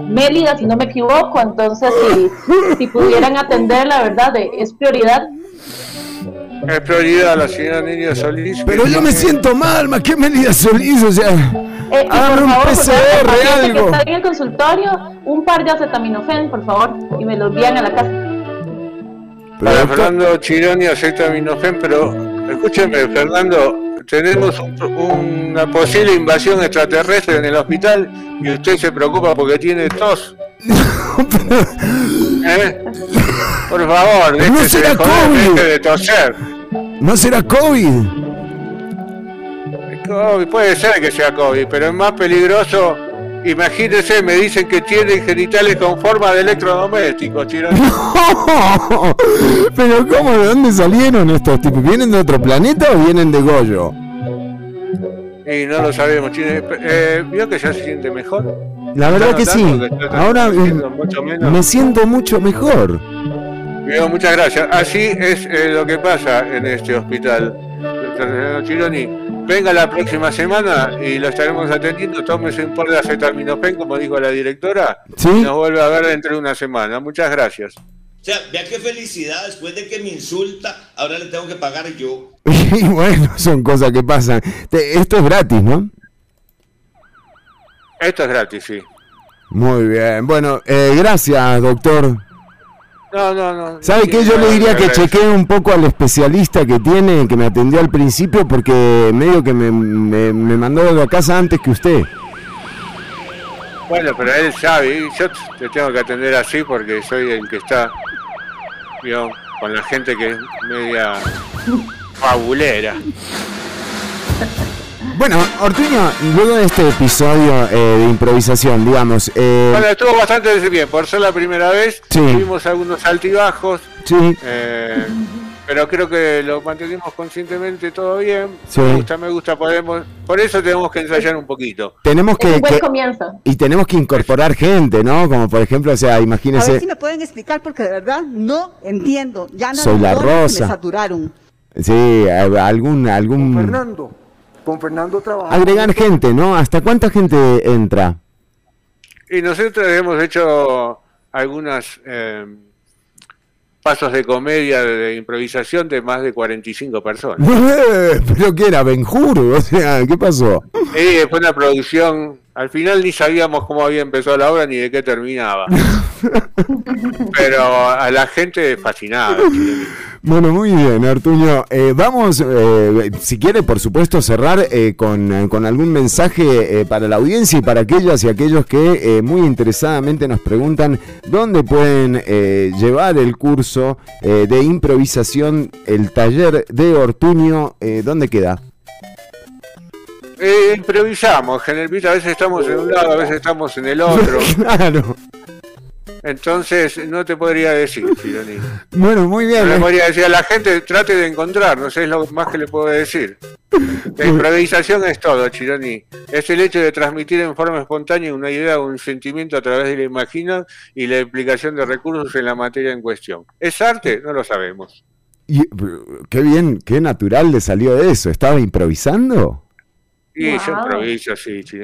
Mélida, si no me equivoco, entonces si, si pudieran atender, la verdad, es prioridad.
Es prioridad la señora Niña Solís.
Pero yo me siento mal, más que Melida Solís, o sea.
Eh,
Hágame
por
un
favor, por el paciente que
algo.
está en el consultorio, un par de acetaminofén, por favor, y me lo envían a la casa.
Para Fernando Chironi acetaminofén, pero escúcheme, Fernando, tenemos un- una posible invasión extraterrestre en el hospital y usted se preocupa porque tiene tos. ¿Eh? Por favor,
No
déjese
será COVID.
de toser.
¿No será COVID?
COVID, puede ser que sea COVID, pero es más peligroso. Imagínese, me dicen que tiene genitales con forma de electrodoméstico, Chironi.
Pero ¿cómo? ¿De dónde salieron estos tipos? ¿Vienen de otro planeta o vienen de Goyo?
Y no lo sabemos, Chironi. Eh, ¿Vio que ya se siente mejor?
La verdad
¿Está
que sí. Ahora eh, me siento mucho mejor.
Muchas gracias. Así es eh, lo que pasa en este hospital. Chironi, venga la próxima semana y lo estaremos atendiendo. Tómese un par de acetaminofén, como dijo la directora.
Sí.
Y nos vuelve a ver dentro de una semana. Muchas gracias.
O sea, vea qué felicidad, después de que me insulta, ahora le tengo que pagar yo.
Y bueno, son cosas que pasan. Esto es gratis, ¿no?
Esto es gratis, sí.
Muy bien. Bueno, eh, gracias, doctor.
No, no, no.
¿Sabe qué? Yo le diría que chequee un poco al especialista que tiene, que me atendió al principio, porque medio que me, me, me mandó de casa antes que usted.
Bueno, pero él sabe, yo te tengo que atender así porque soy el que está ¿vio? con la gente que es media fabulera.
Bueno, Ortuño, luego de este episodio eh, de improvisación, digamos, eh,
Bueno, estuvo bastante bien, por ser la primera vez,
Sí.
tuvimos algunos altibajos,
sí,
eh, pero creo que lo mantenimos conscientemente todo bien.
Sí.
Me gusta, me gusta, podemos, por eso tenemos que ensayar un poquito.
tenemos
Es un
que,
buen
que-
comienzo.
y tenemos que incorporar gente, ¿no? Como por ejemplo, o sea,
A
imagínese,
ver si me pueden explicar porque de verdad no entiendo. Ya
Soy la Rosa.
Me saturaron.
sí, a- algún, algún,
Fernando. Con Fernando trabaja.
agregar gente, ¿no? ¿Hasta cuánta gente entra?
Y nosotros hemos hecho algunas eh, pasos de comedia, de, improvisación de más de 45 personas.
Pero que era Benjuro, o sea, ¿qué pasó?
Y fue una producción, al final ni sabíamos cómo había empezado la obra ni de qué terminaba. Pero a la gente fascinada.
Bueno, muy bien, Artuño. Eh, vamos, eh, si quiere, por supuesto, cerrar eh, con, con algún mensaje eh, para la audiencia y para aquellas y aquellos que eh, muy interesadamente nos preguntan dónde pueden eh, llevar el curso eh, de improvisación, el taller de Ortuño, eh, ¿dónde queda?
Eh, improvisamos, generalmente a veces estamos en un lado, a veces estamos en el otro.
claro.
Entonces no te podría decir, Chironi.
Bueno, muy bien.
No le
eh.
podría decir a la gente, trate de encontrar, no sé, es lo más que le puedo decir. La improvisación es todo, Chironi. Es el hecho de transmitir en forma espontánea una idea o un sentimiento a través de la imaginación y la aplicación de recursos en la materia en cuestión. ¿Es arte? No lo sabemos.
Y, qué bien, qué natural le salió de eso. ¿Estaba improvisando?
Y yo
Wow.
improviso, sí, sí.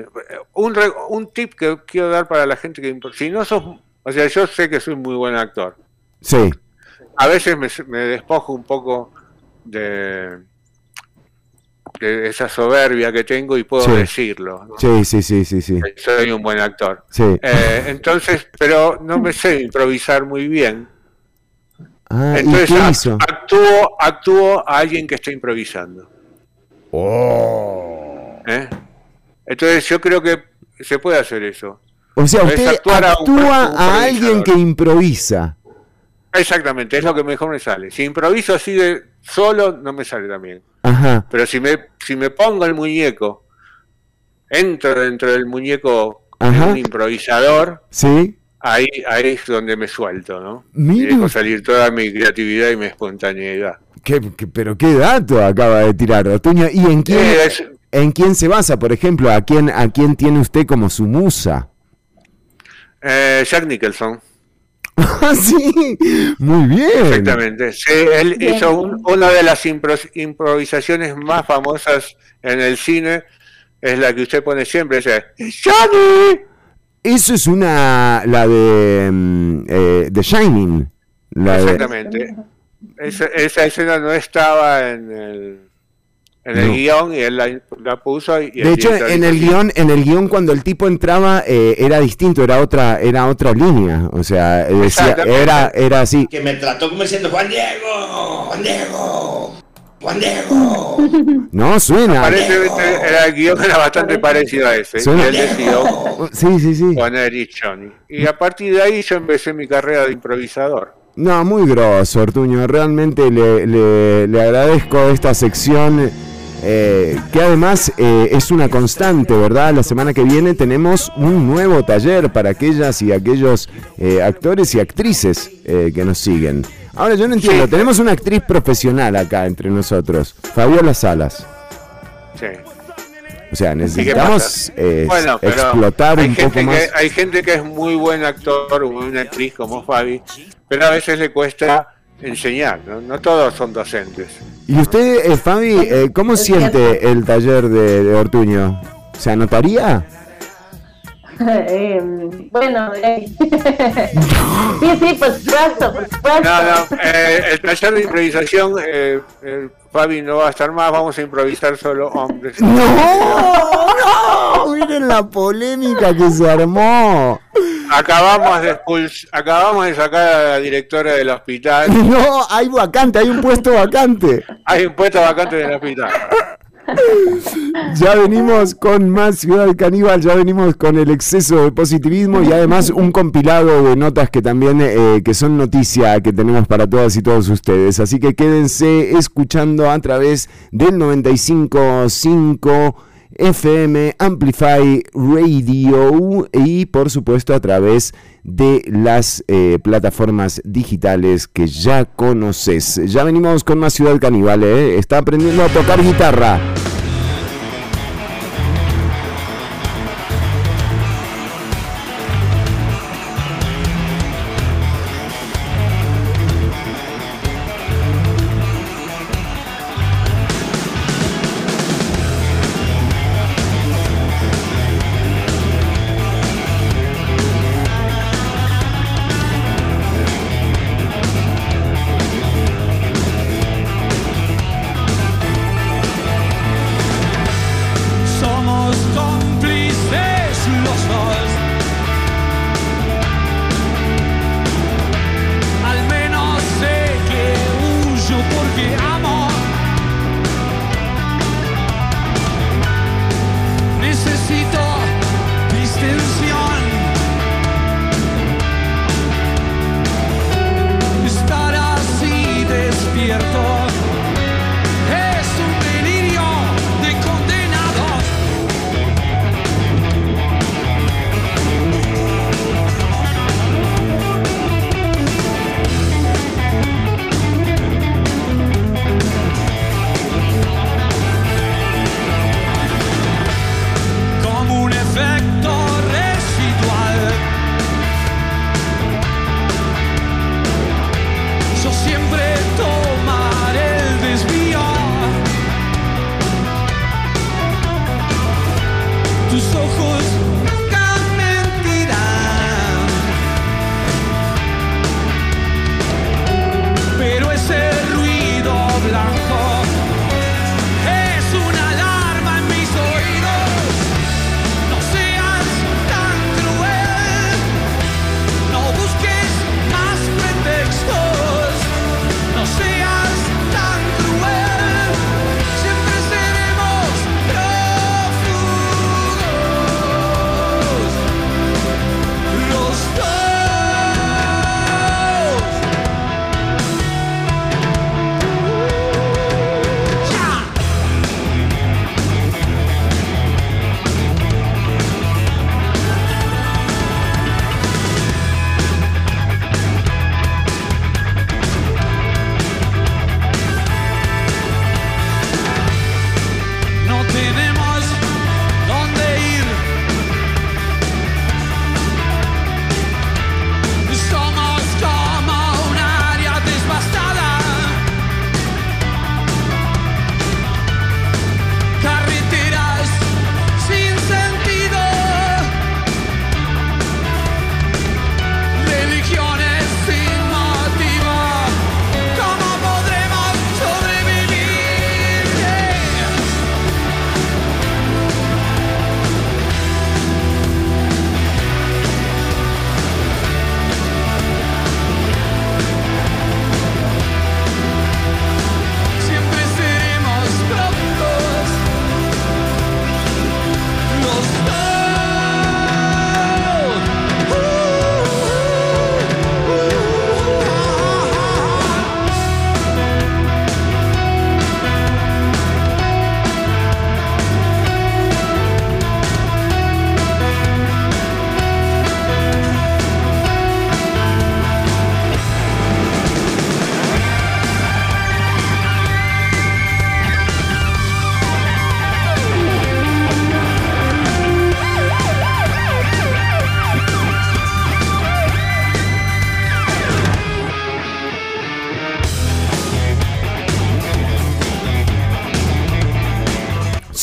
Un, un tip que quiero dar para la gente que si no sos, o sea, yo sé que soy muy buen actor.
Sí.
A veces me, me despojo un poco de, de esa soberbia que tengo y puedo
Sí.
decirlo. ¿no?
Sí, sí, sí, sí, sí.
Soy un buen actor.
Sí.
Eh, entonces, pero no me sé improvisar muy bien.
Ah, ¿y
Entonces
qué
ac-
hizo?
actúo, actúo a alguien que está improvisando.
Oh.
¿Eh? Entonces yo creo que se puede hacer eso.
O sea, usted
actuar a un-
actúa
un
a alguien que improvisa.
Exactamente, es lo que mejor me sale. Si improviso así de solo, no me sale también.
Ajá.
Pero si me, si me pongo el muñeco, entro dentro del muñeco
Ajá.
un improvisador,
Sí.
ahí, ahí es donde me suelto, ¿no? Y dejo salir toda mi creatividad y mi espontaneidad.
¿Qué, qué- pero qué dato acaba de tirar Ortuño. ¿Y en quién,
Eh, es-
en quién se basa, por ejemplo? ¿A quién, ¿A quién tiene usted como su musa?
Eh, Jack Nicholson,
Ah, sí. Muy bien.
exactamente. Sí, él
Bien.
hizo un- una de las impro- improvisaciones más famosas en el cine, es la que usted pone siempre, dice, ¡Johnny!
Eso es una. La de. mm, eh, The Shining. La de-
Exactamente. Esa, esa escena no estaba en el, en el
No.
guion y él la, la puso. Y
De hecho, en el guion, en el guion cuando el tipo entraba eh, era distinto, era otra, era otra línea. O sea, eh, decía, era, era así.
Que me trató como diciendo Juan Diego, Juan Diego, Juan Diego.
No, suena.
Era, el guion era bastante parecido a ese.
Suena-
Y él decidió
Sí, sí, sí.
poner Johnny. Y a partir de ahí yo empecé mi carrera de improvisador.
No, muy grosso, Ortuño. Realmente le, le- le agradezco esta sección. Eh, que además eh, es una constante, ¿verdad? La semana que viene tenemos un nuevo taller para aquellas y aquellos eh, actores y actrices eh, que nos siguen. Ahora yo no entiendo, tenemos una actriz profesional acá entre nosotros, Fabiola Salas.
Sí.
O sea,
¿Y qué
necesitamos eh,
Bueno,
explotar un poco más.
Que, hay gente que es muy buen actor, o buena actriz como Fabi, pero a veces le cuesta enseñar, ¿no? No todos son docentes.
¿Y usted, eh, Fabi, eh, cómo siente el taller de, de Ortuño? ¿Se anotaría?
Eh, bueno, eh. sí, sí, por supuesto, por supuesto.
No, no, eh, el taller de improvisación, eh, eh, Fabi no va a estar más, vamos a improvisar solo hombres.
¡No!
Miren la polémica que se armó.
Acabamos de acabamos de sacar a la directora del hospital.
No, hay vacante, hay un puesto vacante.
Hay un puesto vacante en el hospital.
Ya venimos con más Ciudad Caníbal, ya venimos con el exceso de positivismo y además un compilado de notas que también eh, que son noticia que tenemos para todas y todos ustedes. Así que quédense escuchando a través del 95.5 FM Amplify Radio y por supuesto a través de las eh, plataformas digitales que ya conoces. Ya venimos con más Ciudad Caníbal, ¿eh? está aprendiendo a tocar guitarra.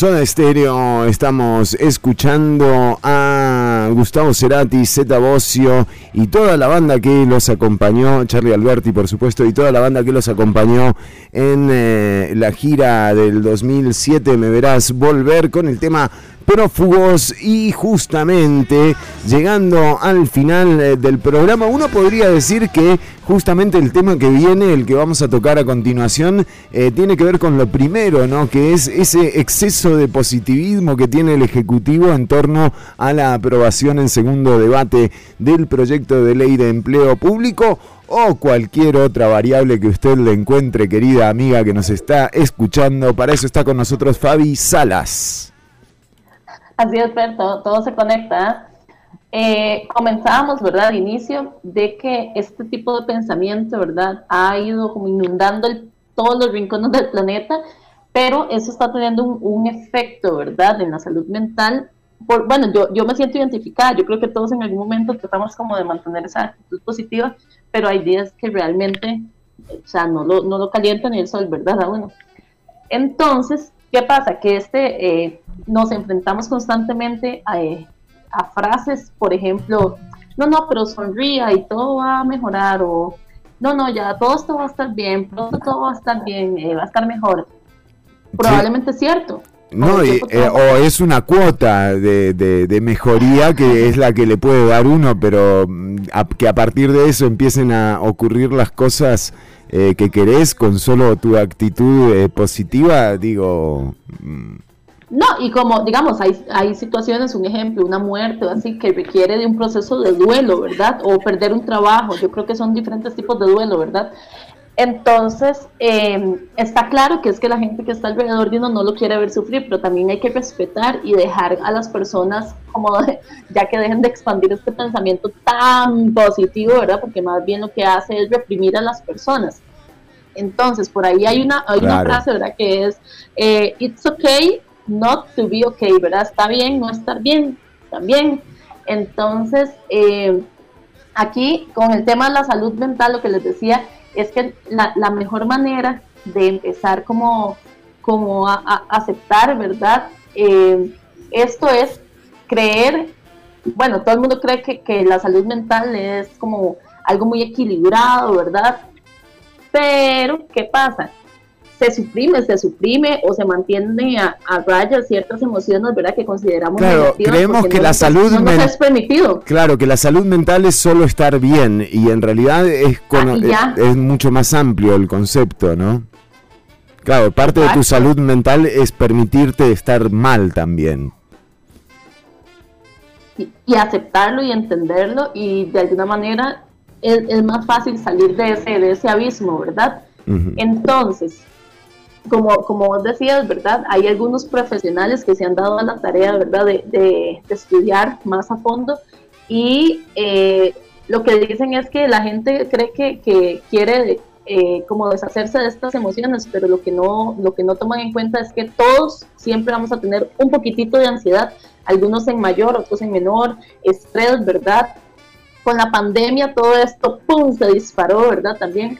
Soda Estéreo, estamos escuchando a Gustavo Cerati, Zeta Bocio y toda la banda que los acompañó, Charlie Alberti por supuesto, y toda la banda que los acompañó en eh, la gira del 2007, Me Verás Volver con el tema
prófugos y justamente llegando al final eh, del programa uno podría decir que justamente el tema que viene, el que vamos a tocar a continuación, eh, tiene que ver con lo primero, ¿no? Que es ese exceso de positivismo que tiene el Ejecutivo en torno a la aprobación en segundo debate del proyecto de ley de empleo público o cualquier otra variable que usted le encuentre, querida amiga que nos está escuchando. Para eso está con nosotros Fabi Salas.
Así es, Fer, todo, se conecta. Eh, comenzábamos, ¿verdad?, al inicio, de que este tipo de pensamiento, ¿verdad?, ha ido como inundando el- todos los rincones del planeta, pero eso está teniendo un, un efecto, ¿verdad?, en la salud mental. Por, bueno, yo, yo me siento identificada, yo creo que todos en algún momento tratamos como de mantener esa actitud positiva, pero hay días que realmente, o sea, no lo, no lo calienta ni el sol, ¿verdad? A uno. Entonces, ¿qué pasa? Que este, eh, nos enfrentamos constantemente a, eh, a frases, por ejemplo, no, no, pero sonría y todo va a mejorar, o no, no, ya todo esto va a estar bien, pronto todo va a estar bien, eh, va a estar mejor. Probablemente es cierto.
No, y, eh, o es una cuota de, de- de mejoría que es la que le puede dar uno, pero mm, a- que a partir de eso empiecen a ocurrir las cosas eh, que querés con solo tu actitud eh, positiva, digo, mm,
No, y como, digamos, hay, hay situaciones, un ejemplo, una muerte o así, que requiere de un proceso de duelo, ¿verdad? O perder un trabajo, yo creo que son diferentes tipos de duelo, ¿verdad? Entonces, eh, está claro que es que la gente que está alrededor de uno no lo quiere ver sufrir, pero también hay que respetar y dejar a las personas como, de- ya que dejen de expandir este pensamiento tan positivo, ¿verdad? Porque más bien lo que hace es reprimir a las personas. Entonces, por ahí hay una, hay una frase, ¿verdad? Que es, eh, it's okay not to be okay, ¿verdad? Está bien no estar bien, también. Entonces, eh, aquí con el tema de la salud mental, lo que les decía es que la, la mejor manera de empezar como, como a, aceptar, ¿verdad? Eh, esto es creer, bueno, todo el mundo cree que, que la salud mental es como algo muy equilibrado, ¿verdad? Pero, ¿qué pasa? Se suprime, se suprime o se mantiene a, a raya ciertas emociones, ¿verdad? Que consideramos
Claro, creemos que
no
la salud
no nos es permitido.
claro, que la salud mental es solo estar bien y en realidad es, con-
Ah,
es, es mucho más amplio el concepto, ¿no? Claro, parte de tu salud mental es permitirte estar mal también.
y, y aceptarlo y entenderlo y de alguna manera es, es más fácil salir de ese, de ese abismo, ¿verdad? Entonces, como, como vos decías, ¿verdad? Hay algunos profesionales que se han dado a la tarea, ¿verdad? De, de- de estudiar más a fondo y eh, lo que dicen es que la gente cree que, que quiere eh, como deshacerse de estas emociones, pero lo que, no, lo que no toman en cuenta es que todos siempre vamos a tener un poquitito de ansiedad, algunos en mayor, otros en menor, estrés, ¿verdad? Con la pandemia todo esto, ¡pum!, se disparó, ¿verdad? También.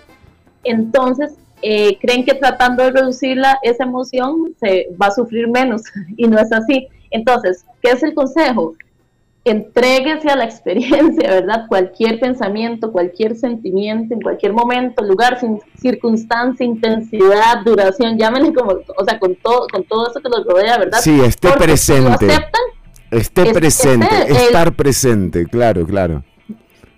Entonces, eh, creen que tratando de reducirla, esa emoción se va a sufrir menos y no es así. Entonces, ¿qué es el consejo? Entréguese a la experiencia, ¿verdad? Cualquier pensamiento, cualquier sentimiento, en cualquier momento, lugar, circunstancia, intensidad, duración, llámenle como, o sea, con todo, con todo eso que los rodea, ¿verdad?
Sí, esté
Porque si lo
presente.
aceptan,
Esté
Es-
presente,
el-
estar presente, claro, claro.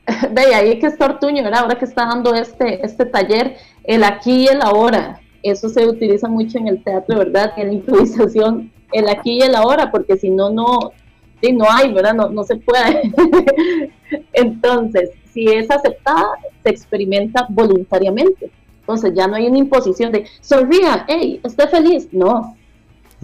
Ve, ahí que está Ortuño, ¿verdad? Ahora que está dando este, este taller, el aquí y el ahora, eso se utiliza mucho en el teatro, ¿verdad? En la improvisación, el aquí y el ahora, porque si no, no, no hay, ¿verdad? No, no se puede. Entonces, si es aceptada, se experimenta voluntariamente. Entonces ya no hay una imposición de sonría, hey, esté feliz. No,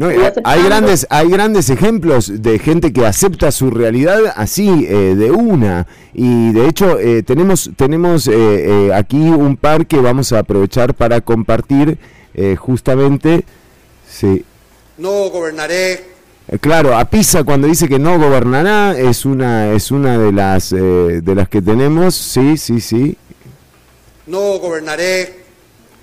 No, hay- grandes, hay grandes ejemplos de gente que acepta su realidad así, eh, de una. Y de hecho, eh, tenemos, tenemos eh, eh, aquí un par que vamos a aprovechar para compartir eh, justamente. Sí.
No gobernaré
Claro, a Pisa cuando dice que no gobernará es una es una de las eh, de las que tenemos, sí, sí, sí.
no gobernaré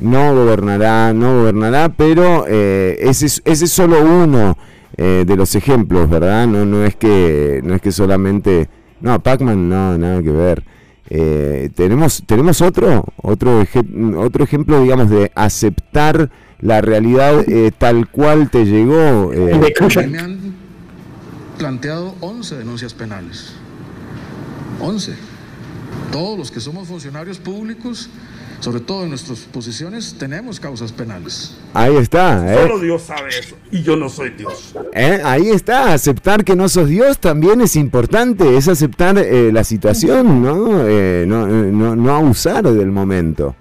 No gobernará, no gobernará, pero eh, ese, es, ese es solo uno eh, de los ejemplos, ¿verdad? No, no es que no es que solamente no Pac-Man no nada que ver. Eh, tenemos tenemos otro otro eje- otro ejemplo digamos de aceptar la realidad eh, tal cual te llegó. eh,
planteado 11 denuncias penales. 11. Todos los que somos funcionarios públicos, sobre todo en nuestras posiciones, tenemos causas penales.
Ahí está, ¿eh?
Solo Dios sabe eso, y yo no soy Dios.
¿Eh? Ahí está, aceptar que no sos Dios también es importante, es aceptar eh, la situación, ¿no? Eh, no, no, no abusar del momento.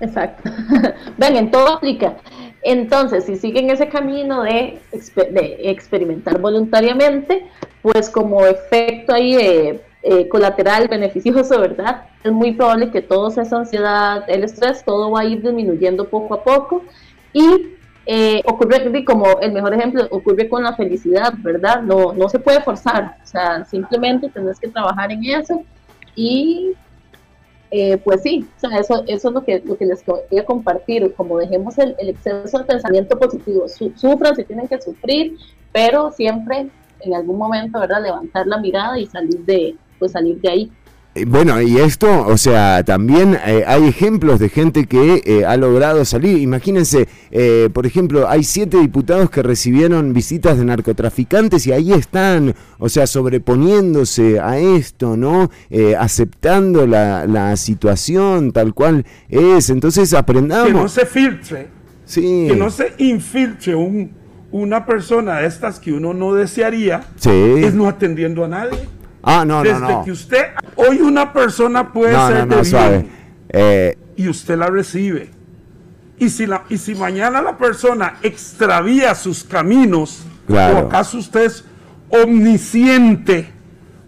Exacto. Ven, en todo aplica. Entonces, si siguen ese camino de, exper- de experimentar voluntariamente, pues como efecto ahí de, eh, colateral beneficioso, ¿verdad? Es muy probable que toda esa ansiedad, el estrés, todo va a ir disminuyendo poco a poco y eh, ocurre, como el mejor ejemplo, ocurre con la felicidad, ¿verdad? No, no se puede forzar, o sea, simplemente tenés que trabajar en eso y eh, pues sí, o sea, eso, eso es lo que, lo que les quería compartir, como dejemos el, el exceso de pensamiento positivo, Su- sufran si tienen que sufrir, pero siempre en algún momento, ¿verdad? Levantar la mirada y salir de, pues salir de ahí.
Eh, Bueno, y esto, o sea, también eh, hay ejemplos de gente que eh, ha logrado salir. Imagínense, eh, por ejemplo, hay siete diputados que recibieron visitas de narcotraficantes y ahí están, o sea, sobreponiéndose a esto, ¿no? Eh, aceptando la, la situación tal cual es. Entonces
que no
aprendamos.
se filtre,
Sí.
que no se infiltre un, una persona de estas que uno no desearía,
Sí.
es no atendiendo a nadie.
Ah, no,
Desde
no, no.
que usted, hoy una persona puede
No,
ser
no, no, suave. Eh,
y usted la recibe. Y si, la, y si mañana la persona extravía sus caminos,
Claro.
¿o acaso usted es omnisciente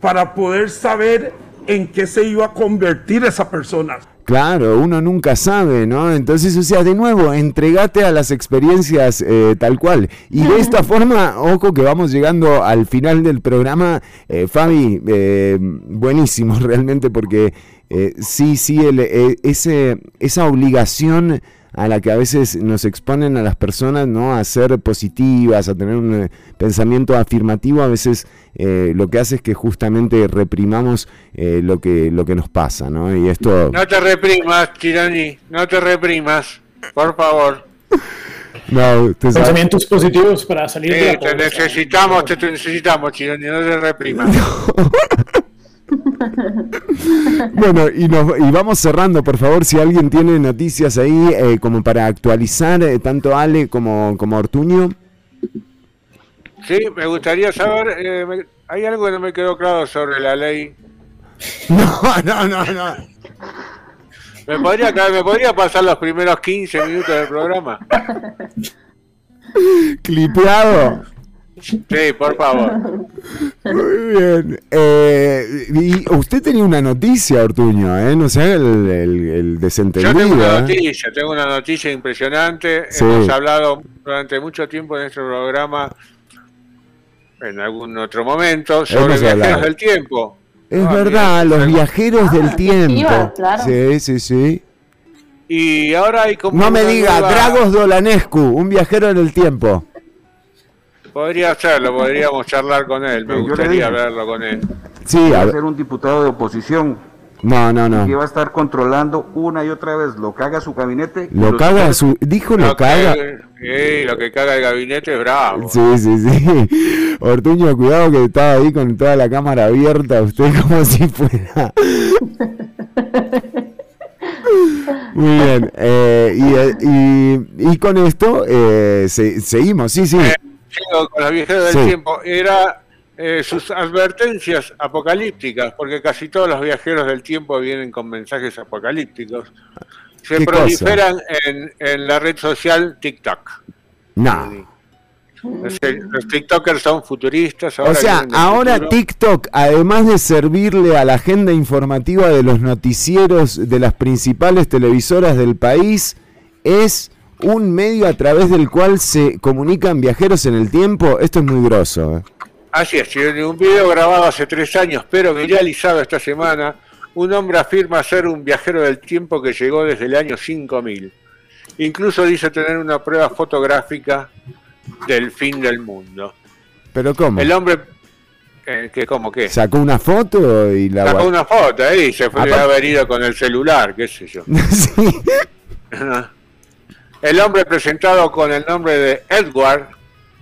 para poder saber en qué se iba a convertir esa persona?
Claro, uno nunca sabe, ¿no? Entonces, o sea, de nuevo, entregate a las experiencias eh, tal cual. Y de esta forma, ojo que vamos llegando al final del programa. Eh, Fabi, eh, buenísimo realmente porque eh, sí, sí, el, eh, ese, esa obligación a la que a veces nos exponen a las personas, ¿no? A ser positivas, a tener un eh, pensamiento afirmativo, a veces eh, lo que hace es que justamente reprimamos eh, lo que lo que nos pasa, ¿no? Y esto
No te reprimas, Chironi, no te reprimas, por favor.
no,
Pensamientos positivos para salir de la
te necesitamos, te, te necesitamos, Chironi, no te reprimas.
Bueno, y, nos, y vamos cerrando, por favor, si alguien tiene noticias ahí eh, como para actualizar, eh, tanto Ale como, como Ortuño.
Sí, me gustaría saber, eh, me- hay algo que no me quedó claro sobre la ley.
No, no, no, no.
¿Me podría, ¿Me podría pasar los primeros 15 minutos del programa?
Clipeado.
Sí, por favor.
Muy bien. Eh, y usted tenía una noticia, Ortuño, ¿eh? No sé, el, el, el
Yo
desentendido.
tengo una
¿eh?
noticia, tengo una noticia impresionante.
Sí.
Hemos hablado durante mucho tiempo en este programa, en algún otro momento, sobre
Hemos
viajeros
hablado.
del tiempo.
Es
Ah,
verdad, los viajeros del
efectiva,
tiempo.
claro.
Sí, sí, sí.
Y ahora hay como.
No me diga,
nueva-
Dragos Dolanescu, un viajero en el tiempo.
Podría hacerlo, podríamos charlar con él. Me gustaría verlo con él.
Sí,
va
a
ser un diputado de oposición
No, no, no.
que va a estar controlando una y otra vez lo que haga su gabinete.
Lo caga su. Dijo lo caga.
Sí, lo que caga el gabinete es bravo.
Sí, sí, sí. Ortuño, cuidado que estaba ahí con toda la cámara abierta, usted como si fuera. Muy bien. eh, y, eh, y- y con esto eh, se- seguimos, sí, sí.
Con los viajeros del
Sí.
tiempo. Era eh, sus advertencias apocalípticas, porque casi todos los viajeros del tiempo vienen con mensajes apocalípticos. Se
¿Qué
proliferan en, en la red social TikTok.
No.
Los, TikTokers son futuristas.
O sea, ahora
futuro.
TikTok, además de servirle a la agenda informativa de los noticieros de las principales televisoras del país, es un medio a través del cual se comunican viajeros en el tiempo. Esto es muy grosso. ¿eh?
Así es, en un video grabado hace tres años, pero viralizado esta semana, un hombre afirma ser un viajero del tiempo que llegó desde el año 5000. Incluso dice tener una prueba fotográfica del fin del mundo.
Pero ¿cómo?
El hombre, eh, que ¿cómo qué?
Sacó una foto y la
Sacó una foto ahí y se fue a haber ido con el celular, qué sé yo. El hombre presentado con el nombre de Edward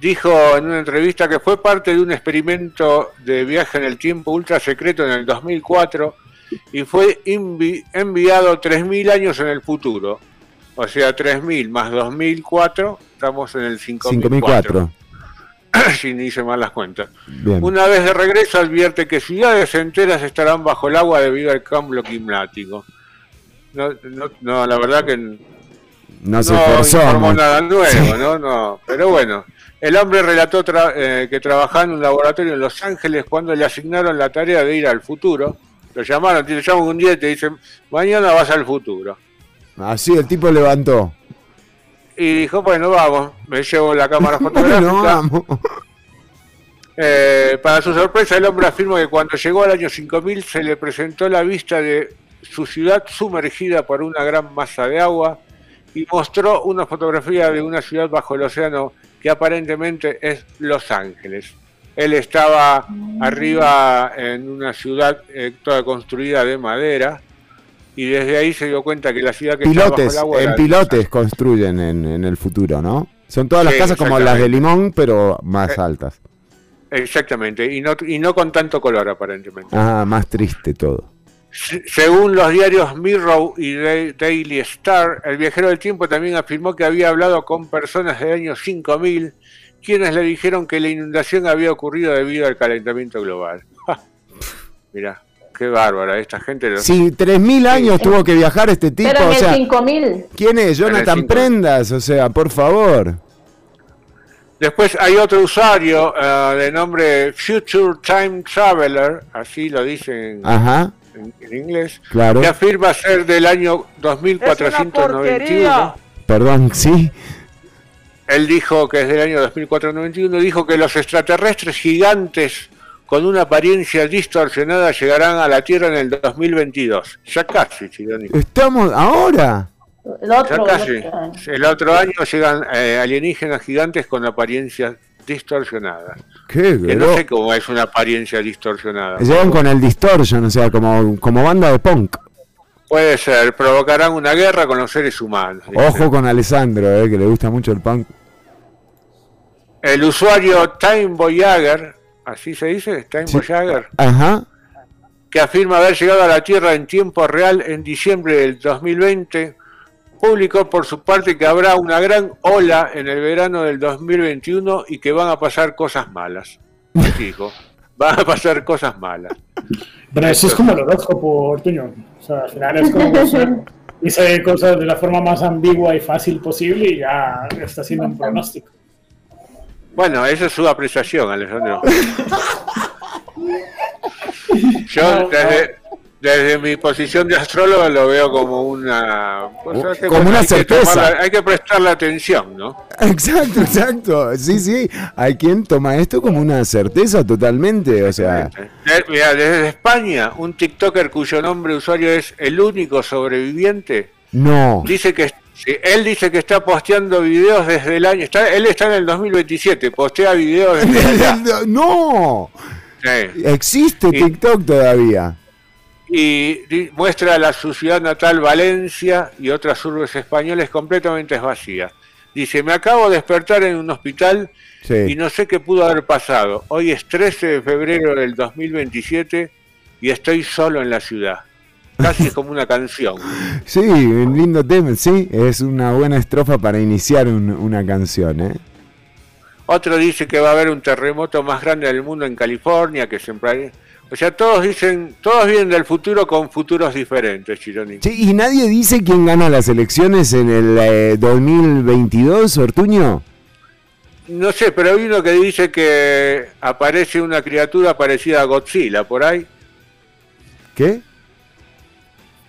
dijo en una entrevista que fue parte de un experimento de viaje en el tiempo ultra secreto en el 2004 y fue envi- enviado 3.000 años en el futuro. O sea, 3.000 más 2004, estamos en el 5004.
5004.
si ni hice mal las cuentas.
Bien.
Una vez de regreso advierte que ciudades enteras estarán bajo el agua debido al cambio climático. No, no, no, la verdad que
No se
no
esforzó.
nada nuevo,
Sí.
¿no? no. Pero bueno, el hombre relató tra- eh, que trabajaba en un laboratorio en Los Ángeles cuando le asignaron la tarea de ir al futuro. Lo llamaron, te llaman un día y te dicen, mañana vas al futuro.
Así el tipo levantó.
Y dijo, bueno, vamos, me llevo la cámara fotográfica.
No, vamos.
Eh, para su sorpresa, el hombre afirma que cuando llegó al año 5000 se le presentó la vista de su ciudad sumergida por una gran masa de agua y mostró una fotografía de una ciudad bajo el océano que aparentemente es Los Ángeles. Él estaba arriba en una ciudad eh, toda construida de madera y desde ahí se dio cuenta que la ciudad que estaba bajo
Pilotes,
el agua
en pilotes construyen en, en el futuro, ¿no? Son todas las
Sí,
casas como las de. Limón, pero más
Eh,
altas.
Exactamente, y no, y no con tanto color aparentemente.
Ah, más triste todo.
Se- Según los diarios Mirror y Da- Daily Star, el viajero del tiempo también afirmó que había hablado con personas del año 5000, quienes le dijeron que la inundación había ocurrido debido al calentamiento global. Mira, qué bárbara, esta gente... lo-
Si 3.000 años tuvo que viajar este tipo,
Pero en
o
el
sea,
5000.
¿quién es? Jonathan
5000.
Prendas, o sea, por favor.
Después hay otro usuario eh, de nombre Future Time Traveler, así lo dicen
Ajá,
en, en inglés,
Claro.
que afirma ser del año 2491.
perdón, sí.
Él dijo que es del año 2491, dijo que los extraterrestres gigantes con una apariencia distorsionada llegarán a la Tierra en el 2022. Ya casi, Chironi.
Estamos ahora.
El otro,
Ya
el
casi.
otro año.
El otro año llegan eh, alienígenas gigantes con apariencias distorsionadas.
Qué
Que no sé cómo es una apariencia distorsionada.
Llegan con el distortion, o sea, como, como banda de punk.
Puede ser, provocarán una guerra con los seres humanos.
Ojo con Alessandro, eh, que le gusta mucho el punk.
El usuario Time Voyager, así se dice, Time Voyager,
Ajá.
que afirma haber llegado a la Tierra en tiempo real en diciembre del 2020, publicó por su parte que habrá una gran ola en el verano del 2021 y que van a pasar cosas malas. Dijo, van a pasar cosas malas.
Pero eso es como el horóscopo, Ortuño. O sea, al final es como que dice cosas de la forma más ambigua y fácil posible y ya está haciendo un pronóstico.
Bueno, esa es su apreciación, Alejandro. Yo desde, desde mi posición de astrólogo lo veo como una... cosa que,
Como una
hay que
certeza.
tomarla- hay que prestarle atención, ¿no?
Exacto, exacto. Sí, sí. Hay quien toma esto como una certeza totalmente. O sea,
De- mira, desde España, un TikToker cuyo nombre usuario es el único sobreviviente,
no.
dice que sí, él dice que está posteando videos desde el año, está, él está en el 2027, postea videos desde allá.
no.
Sí.
Existe
Y-
TikTok todavía.
Y muestra la su ciudad natal Valencia y otras urbes españolas completamente vacías. Dice, me acabo de despertar en un hospital
Sí.
y no sé qué pudo haber pasado. Hoy es 13 de febrero del 2027 y estoy solo en la ciudad. Casi es como una canción.
Sí, un lindo tema. Sí, es una buena estrofa para iniciar un- una canción, ¿eh?
Otro dice que va a haber un terremoto más grande del mundo en California, que siempre hay... O sea, todos dicen, todos vienen del futuro con futuros diferentes, Chironi.
Sí, y nadie dice quién gana las elecciones en el eh, 2022, Ortuño.
No sé, pero hay uno que dice que aparece una criatura parecida a Godzilla por ahí.
¿Qué?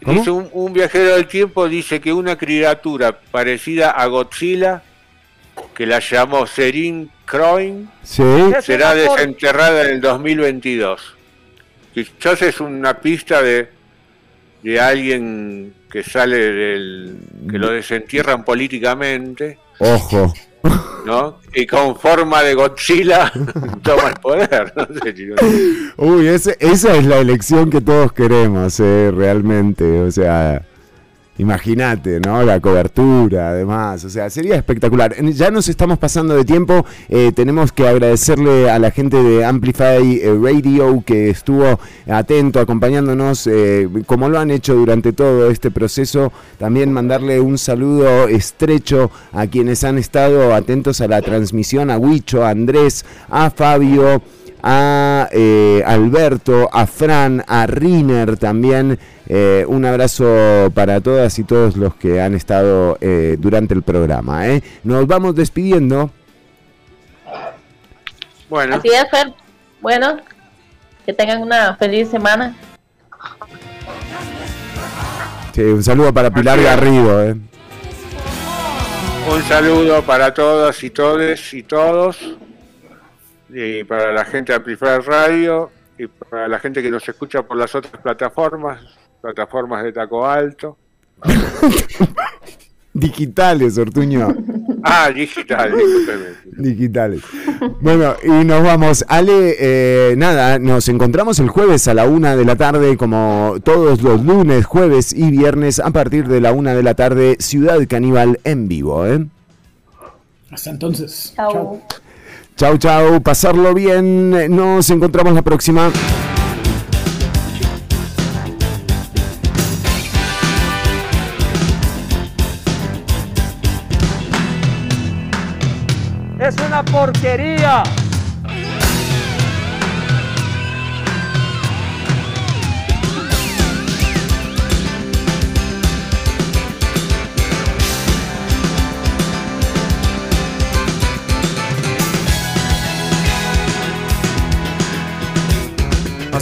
¿Cómo?
Dice un, un viajero del tiempo dice que una criatura parecida a Godzilla, que la llamó Serin Croin,
Sí.
será desenterrada en el 2022. Quizás es una pista de, de alguien que sale del. que lo desentierran políticamente,
Ojo.
¿no? Y con forma de Godzilla toma el poder. No sé, chico.
Uy, ese- esa es la elección que todos queremos, eh, realmente. O sea, Imagínate, ¿no? La cobertura, además. O sea, sería espectacular. Ya nos estamos pasando de tiempo. eh, tenemos que agradecerle a la gente de Amplify eh, Radio que estuvo atento, acompañándonos, eh, como lo han hecho durante todo este proceso. También mandarle un saludo estrecho a quienes han estado atentos a la transmisión, a Huicho, a Andrés, a Fabio a eh, Alberto, a Fran, a Riner también. Eh, un abrazo para todas y todos los que han estado eh, durante el programa. ¿eh? Nos vamos despidiendo.
Bueno,
Así es, Fer. Bueno, que tengan una feliz semana.
Sí, un saludo para Pilar. Garrido. ¿eh?
un saludo para todas y todes y todos. Y para la gente de Amplify Radio. Y para la gente que nos escucha por las otras plataformas. Plataformas de Taco Alto.
Digitales, Ortuño.
Ah, digital, discúlpeme.
Digitales. Bueno, y nos vamos. Ale, eh, nada, nos encontramos el jueves a la una de la tarde, como todos los lunes, jueves y viernes, a partir de la una de la tarde, Ciudad Caníbal en vivo. ¿eh?
Hasta entonces.
Chao.
Chau, chau, pasarlo bien. Nos encontramos la próxima.
Es una porquería.